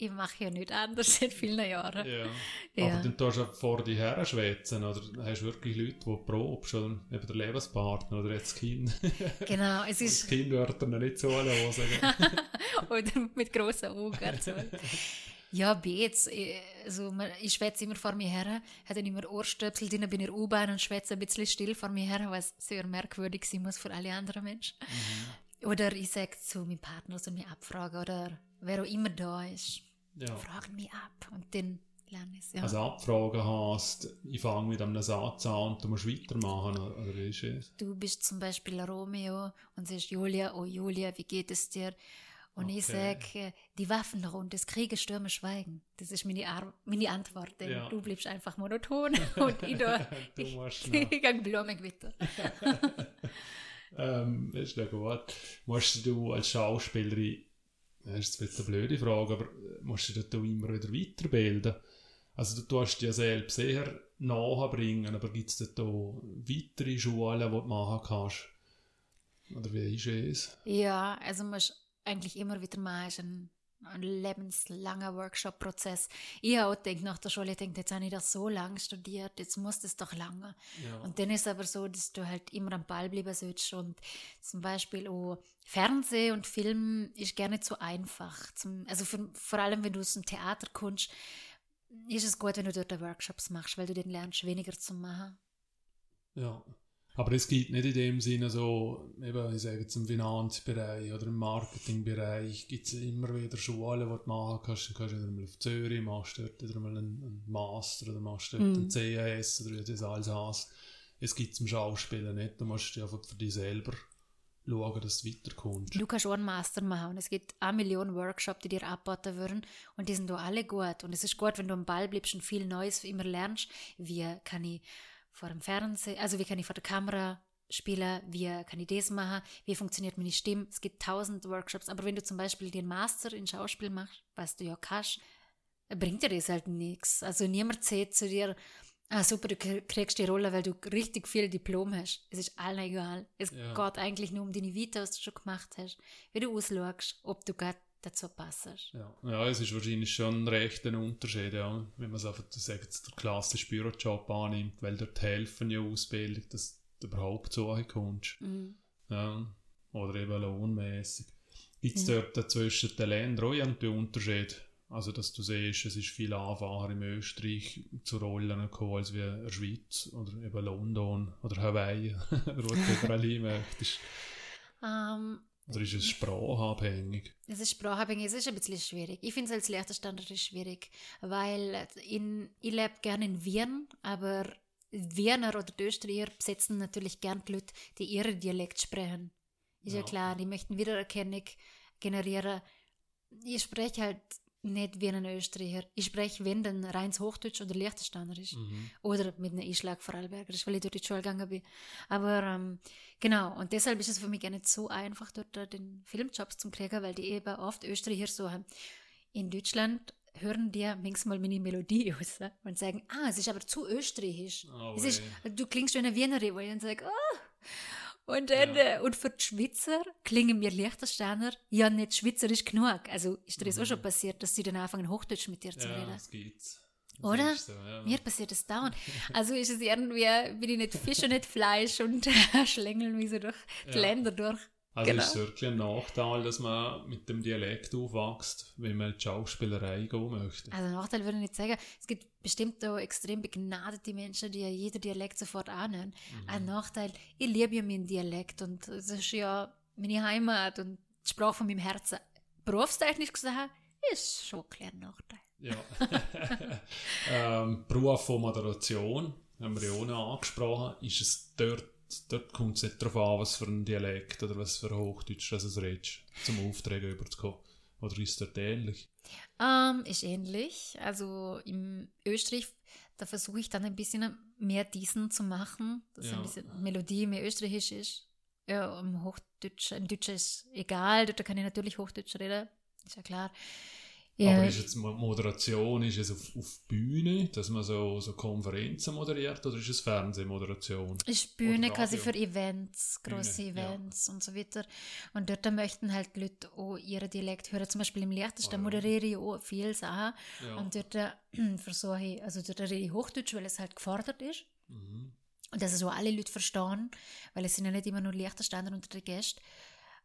ich mache ja nicht anders seit vielen Jahren. Ja. ja. Aber dann tust du vor die Herren schwätzen oder hast du wirklich Leute, die probst oder eben der Lebenspartner oder jetzt das Kind. Genau, es ist... Das Kind wird dann nicht so hören. oder mit grossen Augen. Ja, Beats. Also, ich schwätze immer vor mir her, habe dann immer Ohrstöpsel drin, bin in der U-Bahn und schwätze ein bisschen still vor mir her, was sehr merkwürdig sein muss für alle anderen Menschen. Mhm. Oder ich sage zu meinem Partner, so mir abfragen oder wer auch immer da ist ja. fragen mich ab und dann lerne ich es. Ja. Also abfragen hast, ich fange mit einem Satz an und du musst weitermachen, oder wie ist es? Du bist zum Beispiel Romeo und sagst, Julia, oh Julia, wie geht es dir? Und okay. ich sage, die Waffen rund, das Kriege, Stürme, Schweigen. Das ist meine, Ar meine Antwort, denn ja. du bleibst einfach monoton und ich da, ich, ich gehe Blumen weiter. ähm, ist ja gut. Musst du als Schauspielerin das ist jetzt eine blöde Frage, aber musst du dich immer wieder weiterbilden? Also du tust ja selbst sehr nachbringen, aber gibt es da weitere Schulen, die du machen kannst? Oder wie ist es? Ja, also man muss eigentlich immer wieder machen ein lebenslanger Workshop-Prozess. Ich auch gedacht, nach der Schule, ich denke, jetzt habe ich das so lange studiert, jetzt muss das doch lange. Ja. Und dann ist es aber so, dass du halt immer am Ball bleiben sollst und zum Beispiel auch Fernsehen und Film ist gar nicht so einfach. Zum, also für, vor allem, wenn du aus dem Theater kommst, ist es gut, wenn du dort Workshops machst, weil du den lernst, weniger zu machen. Ja. Aber es gibt nicht in dem Sinne so, eben, ich sage jetzt im Finanzbereich oder im Marketingbereich, gibt es immer wieder Schulen, die du machen kannst. Du kannst wieder mal auf Zürich, machst dort wieder mal einen, Master oder machst dort mm. einen CAS oder wie das alles heißt. Es gibt es im Schauspielen nicht. Du musst einfach für dich selber schauen, dass du weiterkommst. Du kannst auch einen Master machen es gibt eine Million Workshops, die dir abbauen würden und die sind da alle gut. Und es ist gut, wenn du am Ball bleibst und viel Neues immer lernst. Wie kann ich vor dem Fernsehen, also wie kann ich vor der Kamera spielen, wie kann ich das machen, wie funktioniert meine Stimme. Es gibt tausend Workshops, aber wenn du zum Beispiel den Master in Schauspiel machst, was du ja kannst, bringt dir das halt nichts. Also niemand sagt zu dir, ah super, du kriegst die Rolle, weil du richtig viel Diplom hast. Es ist allen egal. Es ja. geht eigentlich nur um deine Vita, was du schon gemacht hast, wie du ausschaust, ob du gerade dazu passt. Ja. ja, es ist wahrscheinlich schon recht ein Unterschied, ja, wenn man es einfach sagen, der klassische Bürojob annimmt, weil dort helfen ja Ausbildung, dass du überhaupt so kommst. Mhm. Ja, oder eben lohnmäßig. Gibt es ja. dort zwischen den Ländern auch einen Unterschied? Also, dass du siehst, es ist viel einfacher in Österreich zu rollen gekommen, als wie in der Schweiz oder eben London oder Hawaii, wo du möchtest. Um, oder ist es sprachabhängig? Es ist sprachabhängig, es ist ein bisschen schwierig. Ich finde es als Lehrstandard schwierig, weil in, ich lebe gerne in Wien, aber Wiener oder Österreicher besetzen natürlich gern die Leute, die ihre Dialekt sprechen. Ist ja, ja klar, die möchten Wiedererkennung generieren ich spreche halt nicht wie ein Österreicher. Ich spreche, wenn dann reins Hochdeutsch oder Liechtensteinerisch. Mhm. Oder mit einem Einschlag Vorarlbergerisch, weil ich durch die Schule gegangen bin. Aber ähm, genau, und deshalb ist es für mich gar nicht so einfach, dort äh, den Filmjobs zu kriegen, weil die eben oft Österreicher so haben. In Deutschland hören die manchmal meine Melodie aus und sagen, ah, es ist aber zu österreichisch. Oh, es ist, du klingst wie eine Wienerin, wo ich dann sage, ah. Und, dann, Ja. äh, und für die Schweizer klingen mir Liechtensteiner ja nicht schweizerisch genug. Also ist dir das auch schon passiert, dass sie dann anfangen, Hochdeutsch mit dir zu Mhm. Ja, reden? das gibt's. Das Oder? So, ja. Mir passiert das dauernd. Also ist es irgendwie, bin ich nicht Fisch und nicht Fleisch und schlängeln mich so durch die. Länder durch. Also Genau. ist es wirklich ein Nachteil, dass man mit dem Dialekt aufwächst, wenn man in die Schauspielerei gehen möchte. Also Nachteil würde ich nicht sagen. Es gibt bestimmt auch extrem begnadete Menschen, die ja jeder Dialekt sofort anhören. Mhm. Ein Nachteil, ich liebe ja meinen Dialekt und es ist ja meine Heimat und die Sprache von meinem Herzen. Berufstechnisch gesagt, ist schon ein kleiner Nachteil. Ja. ähm, Beruf von Moderation, haben wir ja auch noch angesprochen, ist es dort, dort kommt es nicht darauf an, was für ein Dialekt oder was für Hochdeutsch das es redest, zum Aufträgen überzukommen. Oder ist dort ähnlich? Ähm, ist ähnlich. Also im Österreich, da versuche ich dann ein bisschen mehr diesen zu machen, dass Ja. ein bisschen Melodie mehr österreichisch ist. Ja, im Hochdeutsch, im Deutsch ist egal, da kann ich natürlich Hochdeutsch reden, ist ja klar. Ja, Aber ist jetzt Mo- Moderation, ist es auf, auf Bühne, dass man so, so Konferenzen moderiert oder ist es Fernsehmoderation? ist Bühne quasi für Events, große Bühne, ja. Events und so weiter. Und dort möchten halt die Leute auch ihre Dialekt hören. Zum Beispiel im Liechtenstein Ah, ja. moderiere ich auch viel Sachen. Ja. Und dort äh, versuche ich, also dort rede ich Hochdeutsch, weil es halt gefordert ist. Mhm. Und dass es auch alle Leute verstehen, weil es sind ja nicht immer nur Liechtensteiner unter den Gästen.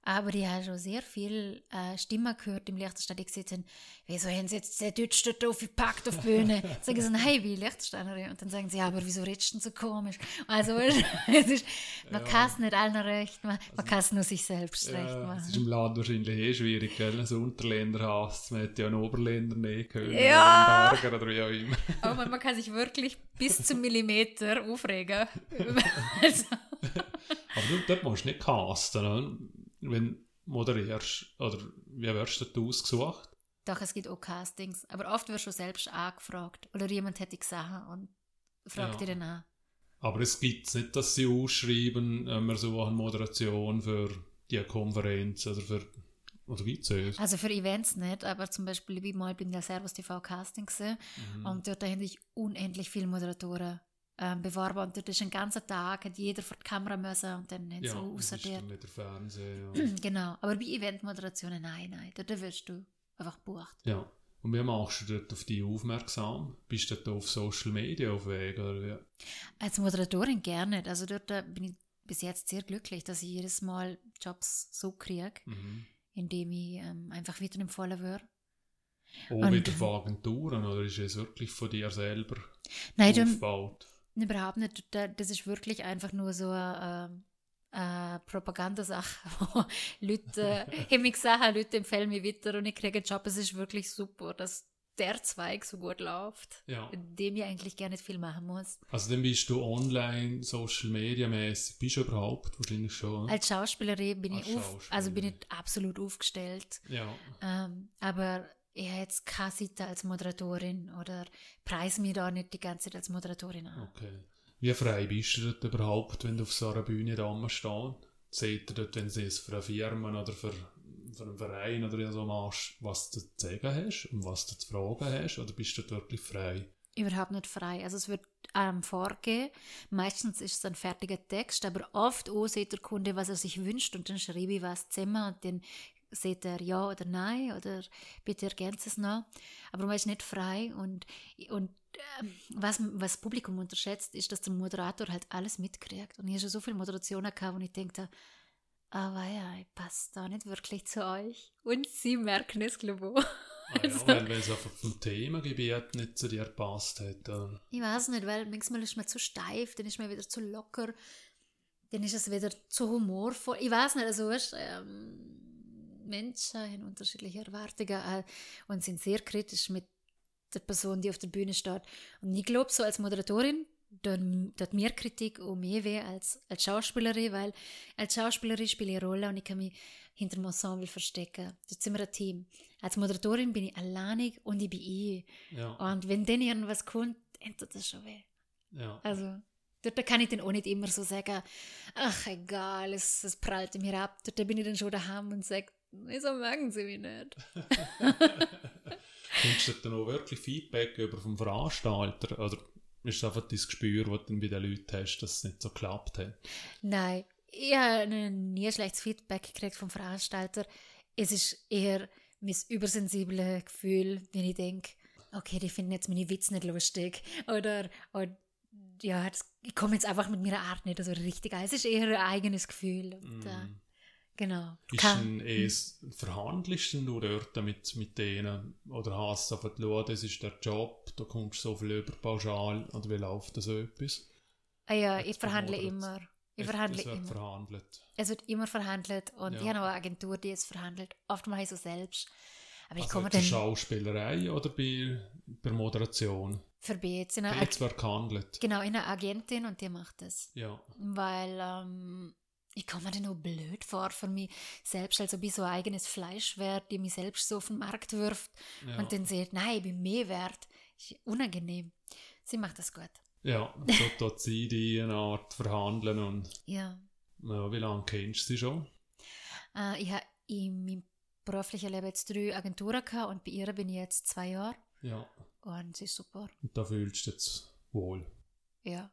Aber ich habe schon sehr viel äh, Stimmen gehört im Liechtenstein, die gesagt haben, wieso haben sie jetzt den Deutsch dort aufgepackt auf die Bühne? Sagen sie, hey, wie Liechtensteinerin? Und dann sagen sie, ja, aber wieso redest du denn so komisch? Also, es ist, man Ja. kann es nicht allen recht machen, man kann es nur sich selbst recht Ja, es ist machen. im Land wahrscheinlich eh schwierig, gell? Ein Unterländer hasst, man hätte ja einen Oberländer nehmen können. Ja. Oder einen Berger oder wie auch immer. Aber man, man kann sich wirklich bis zum Millimeter aufregen. also, Aber du, dort musst du nicht casten, ne? Wenn du moderierst. Oder wie wirst du ausgesucht? Doch, es gibt auch Castings. Aber oft wirst du selbst angefragt. Oder jemand hätte gesagt und fragt Ja. dich dann an. Aber es gibt nicht, dass sie ausschreiben, äh, wir suchen Moderation für die Konferenz oder für. Oder gibt es Also für Events nicht, aber zum Beispiel wie mal bin ich ja Servus TV Casting gesehen Mhm. und dort haben sich unendlich viele Moderatoren ähm, beworben und dort ist ein ganzer Tag, hat jeder vor die Kamera müssen und dann haben sie Ja, ist aussortiert. nicht der Fernsehen. Ja. Genau, aber bei Eventmoderationen, nein, nein, dort wirst du einfach gebucht. ja. Und wie machst du dort auf die aufmerksam? Bist du dort auf Social Media auf Weg? Oder wie? Als Moderatorin gerne, also dort äh, bin ich bis jetzt sehr glücklich, dass ich jedes Mal Jobs so kriege, Mhm. indem ich ähm, einfach wieder empfohlen werde. Auch Und- wieder von Agenturen oder ist es wirklich von dir selber Nein, du, aufgebaut? Überhaupt nicht. Da- Das ist wirklich einfach nur so eine, äh, eine Propagandasache, wo Leute, haben mir gesagt, Leute empfehlen mir weiter und ich kriege einen Job. Es ist wirklich super, dass der Zweig so gut läuft, Ja. in dem ich eigentlich gar nicht viel machen muss. Also dann bist du online, Social Media mäßig, bist du überhaupt wahrscheinlich schon. Als Schauspielerin bin Als ich auf, also bin ich absolut aufgestellt. Ja. Ähm, aber ich habe jetzt keine Seite als Moderatorin oder preise mich da nicht die ganze Zeit als Moderatorin an. Okay. Wie frei bist du dort überhaupt, wenn du auf so einer Bühne da stehst? Seht ihr dort, wenn du es für eine Firma oder für, für einen Verein oder so machst, was du zu sagen hast und was du zu fragen hast? Oder bist du dort wirklich frei? Überhaupt nicht frei. Also es wird einem vorgehen. Meistens ist es ein fertiger Text, aber oft auch sieht der Kunde, was er sich wünscht und dann schreibe ich was zusammen und dann sieht er ja oder nein oder bitte ergänzt es noch. Aber man ist nicht frei und, und ähm, was, was das Publikum unterschätzt, ist, dass der Moderator halt alles mitkriegt. Und ich habe schon so viele Moderationen gehabt, wo ich denke, aber ja, ich passe da nicht wirklich zu euch. Und sie merken es, glaube ich. Ah, ja, weil weil es einfach vom Themengebiet nicht zu dir gepasst hat. äh. Ich weiß nicht, weil manchmal ist man zu steif, dann ist man wieder zu locker, dann ist es wieder zu humorvoll. Ich weiß nicht, also weißt, ähm, Menschen haben unterschiedliche Erwartungen äh, und sind sehr kritisch mit der Person, die auf der Bühne steht. Und ich glaube, so als Moderatorin tut mir Kritik auch mehr weh als als Schauspielerin, weil als Schauspielerin spiele ich eine Rolle und ich kann mich hinter dem Ensemble verstecken. Das sind wir ein Team. Als Moderatorin bin ich alleinig und ich bin ich. Ja. Und wenn dann irgendwas kommt, dann tut das schon weh. ja. Also, dort kann ich dann auch nicht immer so sagen, ach egal, es, es prallt mir ab. Dort bin ich dann schon daheim und sage, wieso mögen sie mich nicht? Kommst du dann auch wirklich Feedback über vom Veranstalter? Oder ist es einfach dein Gespür, das du dann bei den Leuten hast, dass es nicht so geklappt hat? Nein, ich habe nie schlechtes Feedback gekriegt vom Veranstalter. Es ist eher mein übersensibles Gefühl, wenn ich denke, okay, die finden jetzt meine Witze nicht lustig. Oder, oder ja, das, ich komme jetzt einfach mit meiner Art nicht so richtig an. Es ist eher ein eigenes Gefühl. Und, äh, genau. Ist Kann- denn es, verhandelst du dort mit, mit denen? Oder hast du einfach geschaut, das ist der Job, da kommst du so viel über pauschal, oder wie läuft das so etwas? ah, ja, Jetzt ich verhandle immer. Ich Es- verhandle es wird immer. verhandelt. Es wird immer verhandelt und Ja. ich habe noch eine Agentur, die es verhandelt. Oft mache ich so selbst. Aber ich Also komme bei der dann Schauspielerei oder bei, bei der Moderation? vorbei. Jetzt in eine, Jetzt wird gehandelt. genau, in eine Agentin und die macht das. Ja. Weil ähm, ich komme mir auch blöd vor für mich selbst, als ob ich so ein eigenes Fleisch wäre, die mich selbst so auf den Markt wirft Ja. und dann sagt, nein, ich bin mehr wert. Ist unangenehm. Sie macht das gut. Ja, so tut sie die eine Art verhandeln und Ja. ja, wie lange kennst du sie schon? Äh, ich habe in meinem beruflichen Leben jetzt drei Agenturen gehabt und bei ihr bin ich jetzt zwei Jahre Ja, und sie ist super. und da fühlst du dich jetzt wohl. Ja.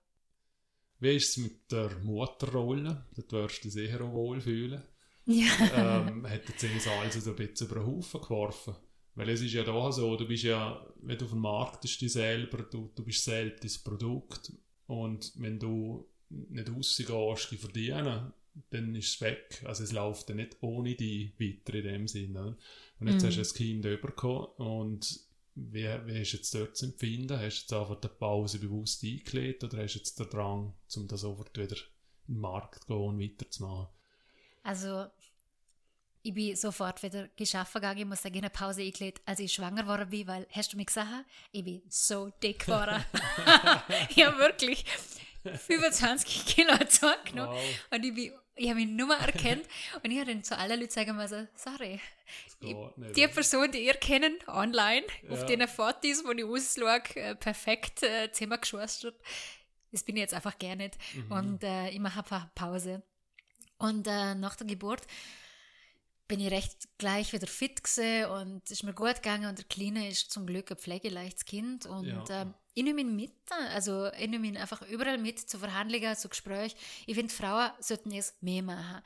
Wie ist es mit der Mutterrolle? Dort wirst du dich sicher auch wohl fühlen. Ja. ähm, hat jetzt das alles so ein bisschen über den Haufen geworfen. Weil es ist ja da so, du bist ja, wenn du auf dem Markt bist, du selber, du, du bist selbst das Produkt. Und wenn du nicht rausgehst, die verdienen, dann ist es weg. Also es läuft dann nicht ohne die weiter in dem Sinne. Und jetzt Mhm. hast du ein Kind bekommen und wie, wie hast du jetzt dort zu empfinden? Hast du jetzt einfach die Pause bewusst eingelegt oder hast du jetzt den Drang, um das sofort wieder in den Markt zu gehen und weiterzumachen? Also, ich bin sofort wieder geschaffen gegangen. Ich muss sagen, eine Pause eingelegt, als ich schwanger geworden bin, weil, hast du mich gesagt, ich bin so dick geworden. ich habe wirklich 25 Kilo zugenommen. Wow. Und ich, bin- ich habe mich nur mehr erkannt. und ich habe dann zu allen Leuten sagen müssen, sorry, nicht. die Person, die ihr kennt, online, auf Ja. den Fotos, wo ich ausschaue, äh, perfekt äh, zusammengeschwastert, das bin ich jetzt einfach gar nicht. Mhm. Und äh, ich mache einfach Pause. Und äh, nach der Geburt bin ich recht gleich wieder fit gewesen und es ist mir gut gegangen und der Kleine ist zum Glück ein pflegeleichtes Kind und Ja. ähm, ich nehme ihn mit, also ich nehme ihn einfach überall mit zu Verhandlungen, zu Gesprächen. Ich finde, Frauen sollten es mehr machen.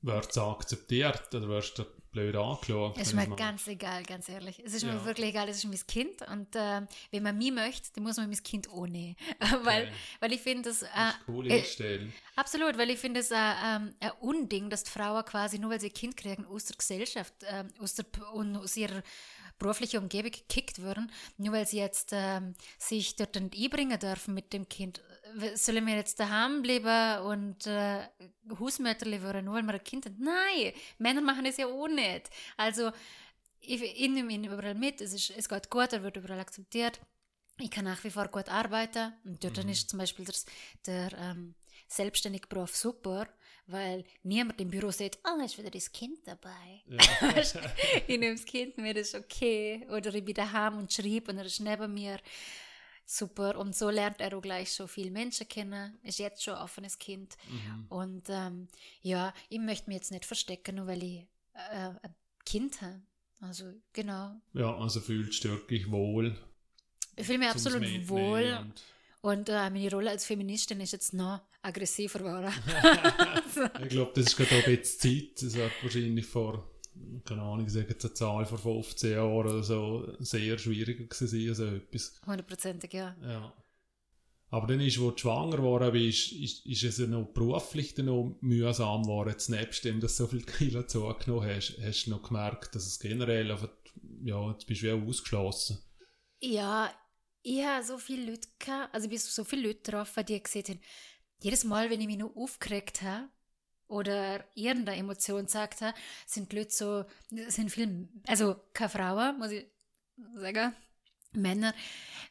Wird es akzeptiert oder wirst du blöd angeschaut? Es ist mir ganz egal, ganz ehrlich. Es ist Ja. mir wirklich egal, es ist mein Kind und äh, wenn man mich möchte, dann muss man mein Kind nehmen. weil, Okay. weil ich finde das, äh, Das coole äh, absolut, weil ich finde es äh, ähm, ein Unding, dass die Frauen quasi nur weil sie ein Kind kriegen, aus der Gesellschaft, äh, aus, der, und aus ihrer beruflichen Umgebung gekickt werden, nur weil sie jetzt ähm, sich dort nicht einbringen dürfen mit dem Kind. Sollen wir jetzt daheim bleiben und äh, Hausmütterli werden, nur weil wir ein Kind haben? Nein, Männer machen das ja auch nicht. Also, ich, ich nehme ihn überall mit, es, ist, es geht gut, er wird überall akzeptiert. Ich kann nach wie vor gut arbeiten. Und dort Mhm. ist zum Beispiel der, der ähm, selbstständige Beruf super, weil niemand im Büro sagt, oh, ist wieder das Kind dabei. Ja. ich nehme das Kind mit, ist okay. Oder ich bin daheim und schreibe und er ist neben mir. Super. Und so lernt er auch gleich schon viele Menschen kennen. Ist jetzt schon ein offenes Kind. Mhm. Und ähm, ja, ich möchte mich jetzt nicht verstecken, nur weil ich äh, ein Kind habe. Also, genau. ja, also fühlst du dich wirklich wohl. Ich fühle mich absolut wohl. und- Und äh, meine Rolle als Feministin ist jetzt noch aggressiver geworden. Ich glaube, das ist gerade auch ein bisschen Zeit. Es hat wahrscheinlich vor, keine Ahnung, ich sage jetzt eine Zahl vor 15 Jahren oder so, sehr schwieriger gewesen sein, also etwas. Hundertprozentig, ja. Ja. Aber dann ist, wo du schwanger geworden bist, ist, ist es ja noch beruflich dann noch mühsam geworden. Jetzt nebst dem, dass du so viel Kilo zugenommen hast, hast du noch gemerkt, dass es generell einfach, ja, jetzt bist du wie ausgeschlossen. Ja, ich habe so viele Leute gehabt, also ich bin so viele Leute getroffen, die gesagt haben, jedes Mal, wenn ich mich noch aufgeregt habe oder irgendeine Emotion gesagt habe, sind Leute so, sind viel, also keine Frauen, muss ich sagen, Männer,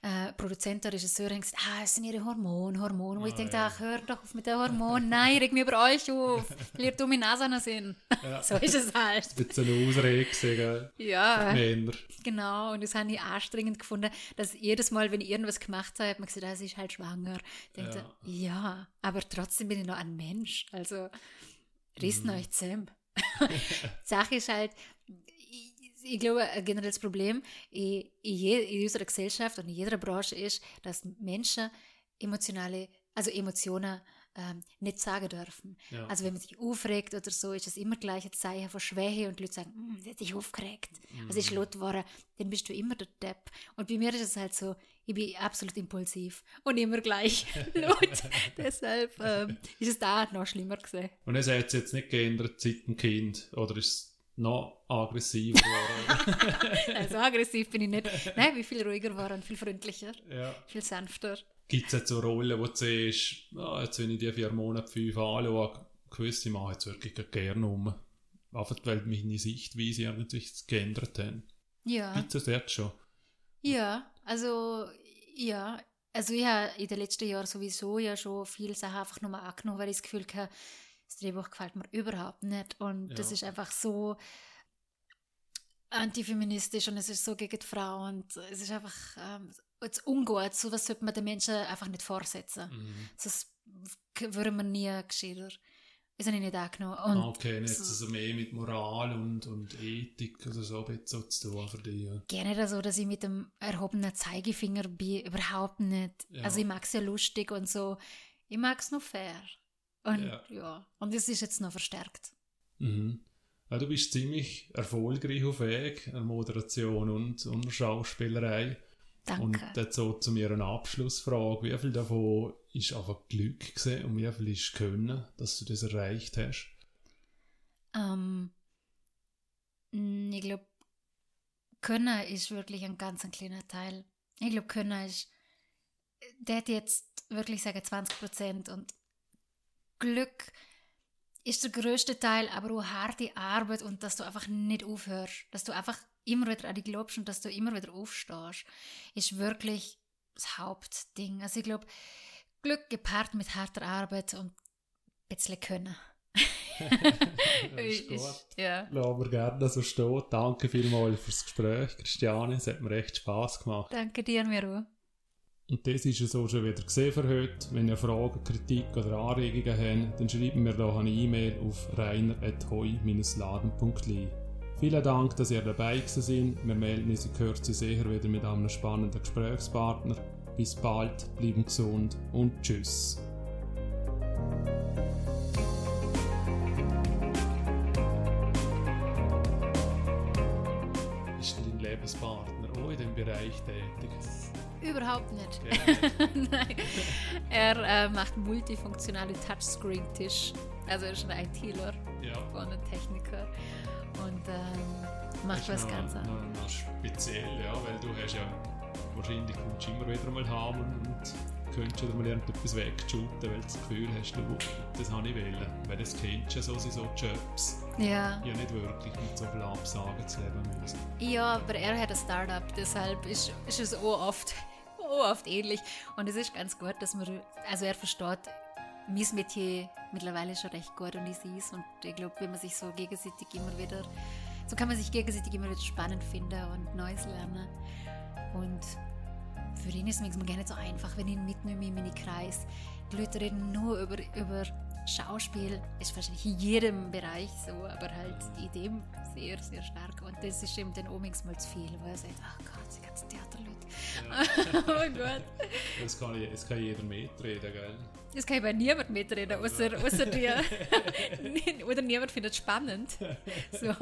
äh, Produzenten, Regisseure haben gesagt, ah, es sind ihre Hormone, Hormone. Wo Ah, ich denke, ja. ach, hör doch auf mit den Hormonen. Nein, reg mich über euch auf. Weil ihr dumme Nasen sind. Ja. so ist es halt. Das so eine Ausrede gewesen? Ja. Männer. Genau, und das habe ich anstrengend gefunden, dass jedes Mal, wenn ich irgendwas gemacht habe, hat man gesagt, ah, sie ist halt schwanger. Ich dachte, ja. aber trotzdem bin ich noch ein Mensch. Also, rissen Mhm. euch zusammen. Die Sache ist halt, ich, glaube, ein generelles Problem in, in, unserer Gesellschaft und in jeder Branche ist, dass Menschen emotionale, also Emotionen ähm, nicht sagen dürfen. Ja. Also wenn man sich aufregt oder so, ist das immer gleich ein Zeichen von Schwäche und Leute sagen, "Hm, sie hat dich aufgeregt, also ist laut geworden, dann bist du immer der Depp. Und bei mir ist es halt so, ich bin absolut impulsiv und immer gleich laut. Deshalb ähm, ist es da noch schlimmer gesehen. Und es hat sich jetzt nicht geändert seit dem Kind, oder ist es noch aggressiver geworden? Also aggressiv bin ich nicht. Nein, bin viel ruhiger und viel freundlicher, ja. viel sanfter. Gibt es jetzt so Rollen, wo du siehst, ah, jetzt wenn ich die vier Monate, fünf anschaue, gewisse mache ich jetzt wirklich gerne um. Einfach weil meine Sichtweise irgendwie sich geändert haben. Ja. Gibt es das jetzt schon? Ja, also ja, also ich habe in den letzten Jahren sowieso ja schon viele Sachen einfach nur angenommen, weil ich das Gefühl hatte, das Drehbuch gefällt mir überhaupt nicht und das Ja. ist einfach so antifeministisch und es ist so gegen die Frau und es ist einfach ähm, jetzt ungut, sowas sollte man den Menschen einfach nicht vorsetzen. Mhm. Sonst würde man nie gescheiter. Das habe ich nicht angenommen. Und Ah, okay, und jetzt so- also mehr mit Moral und, und Ethik oder so, so zu tun für dich. Ja. gerne da so, dass ich mit dem erhobenen Zeigefinger bin, überhaupt nicht. Ja. Also ich mag es ja lustig und so. Ich mag es noch fair. Und Ja. ja. und das ist jetzt noch verstärkt. Mhm. Ja, du bist ziemlich erfolgreich auf Weg, an Moderation und, und Schauspielerei. Und Danke. jetzt so zu mir eine Abschlussfrage. Wie viel davon ist einfach Glück gewesen und wie viel ist Können, dass du das erreicht hast? Ähm, ich glaube, Können ist wirklich ein ganz ein kleiner Teil. Ich glaube, Können ist, der hat jetzt wirklich sagen 20 Prozent und Glück ist der größte Teil, aber auch harte Arbeit und dass du einfach nicht aufhörst, dass du einfach immer wieder an dich glaubst und dass du immer wieder aufstehst, ist wirklich das Hauptding. Also ich glaube, Glück gepaart mit harter Arbeit und ein bisschen Können. Das ist gut. ja. Lassen wir gerne so stehen. Danke vielmals fürs Gespräch, Christiane. Es hat mir echt Spass gemacht. Danke dir, Miro. Und das ist es auch schon wieder gesehen für heute. Wenn ihr Fragen, Kritik oder Anregungen habt, dann schreibt mir doch eine E-Mail auf reiner.heu-laden.li. Vielen Dank, dass ihr dabei seid. Wir melden uns in Kürze sicher wieder mit einem spannenden Gesprächspartner. Bis bald, bleiben gesund und tschüss. Ist dein Lebenspartner auch in diesem Bereich tätig? Überhaupt nicht. Gell? Nein. Er äh, macht multifunktionale Touchscreen-Tisch. Also er ist ein ITler Ja. und ein Techniker. Und ähm, macht was noch, ganz noch, anderes. noch speziell, ja, weil du hast ja wahrscheinlich kommst du immer wieder mal haben und, könntest wieder mal irgendetwas wegshooten, weil du das Gefühl hast, du, das habe ich wollen. Weil das kennst du ja so, sind so Jobs. Ja. Ja, nicht wirklich mit so viel Absagen zu leben müssen. ja, aber er hat ein Startup, deshalb ist, ist es auch oft, auch oft ähnlich. Und es ist ganz gut, dass man, also er versteht mein Metier mittlerweile schon recht gut und ich sehe es. Und ich glaube, wenn man sich so gegenseitig immer wieder, so kann man sich gegenseitig immer wieder spannend finden und Neues lernen. Und für ihn ist es manchmal gar nicht so einfach, wenn ich ihn mitnehme in meinen Kreis. Die Leute reden nur über, über Schauspiel, ist wahrscheinlich in jedem Bereich so, aber halt in dem sehr, sehr stark. Und das ist ihm dann auch manchmal zu viel, wo er sagt, ach Gott, die ganzen Theaterleute. oh Gott. Das kann, kann jeder mitreden, gell? Das kann bei niemand mitreden, außer, außer dir. Oder niemand findet es spannend. So.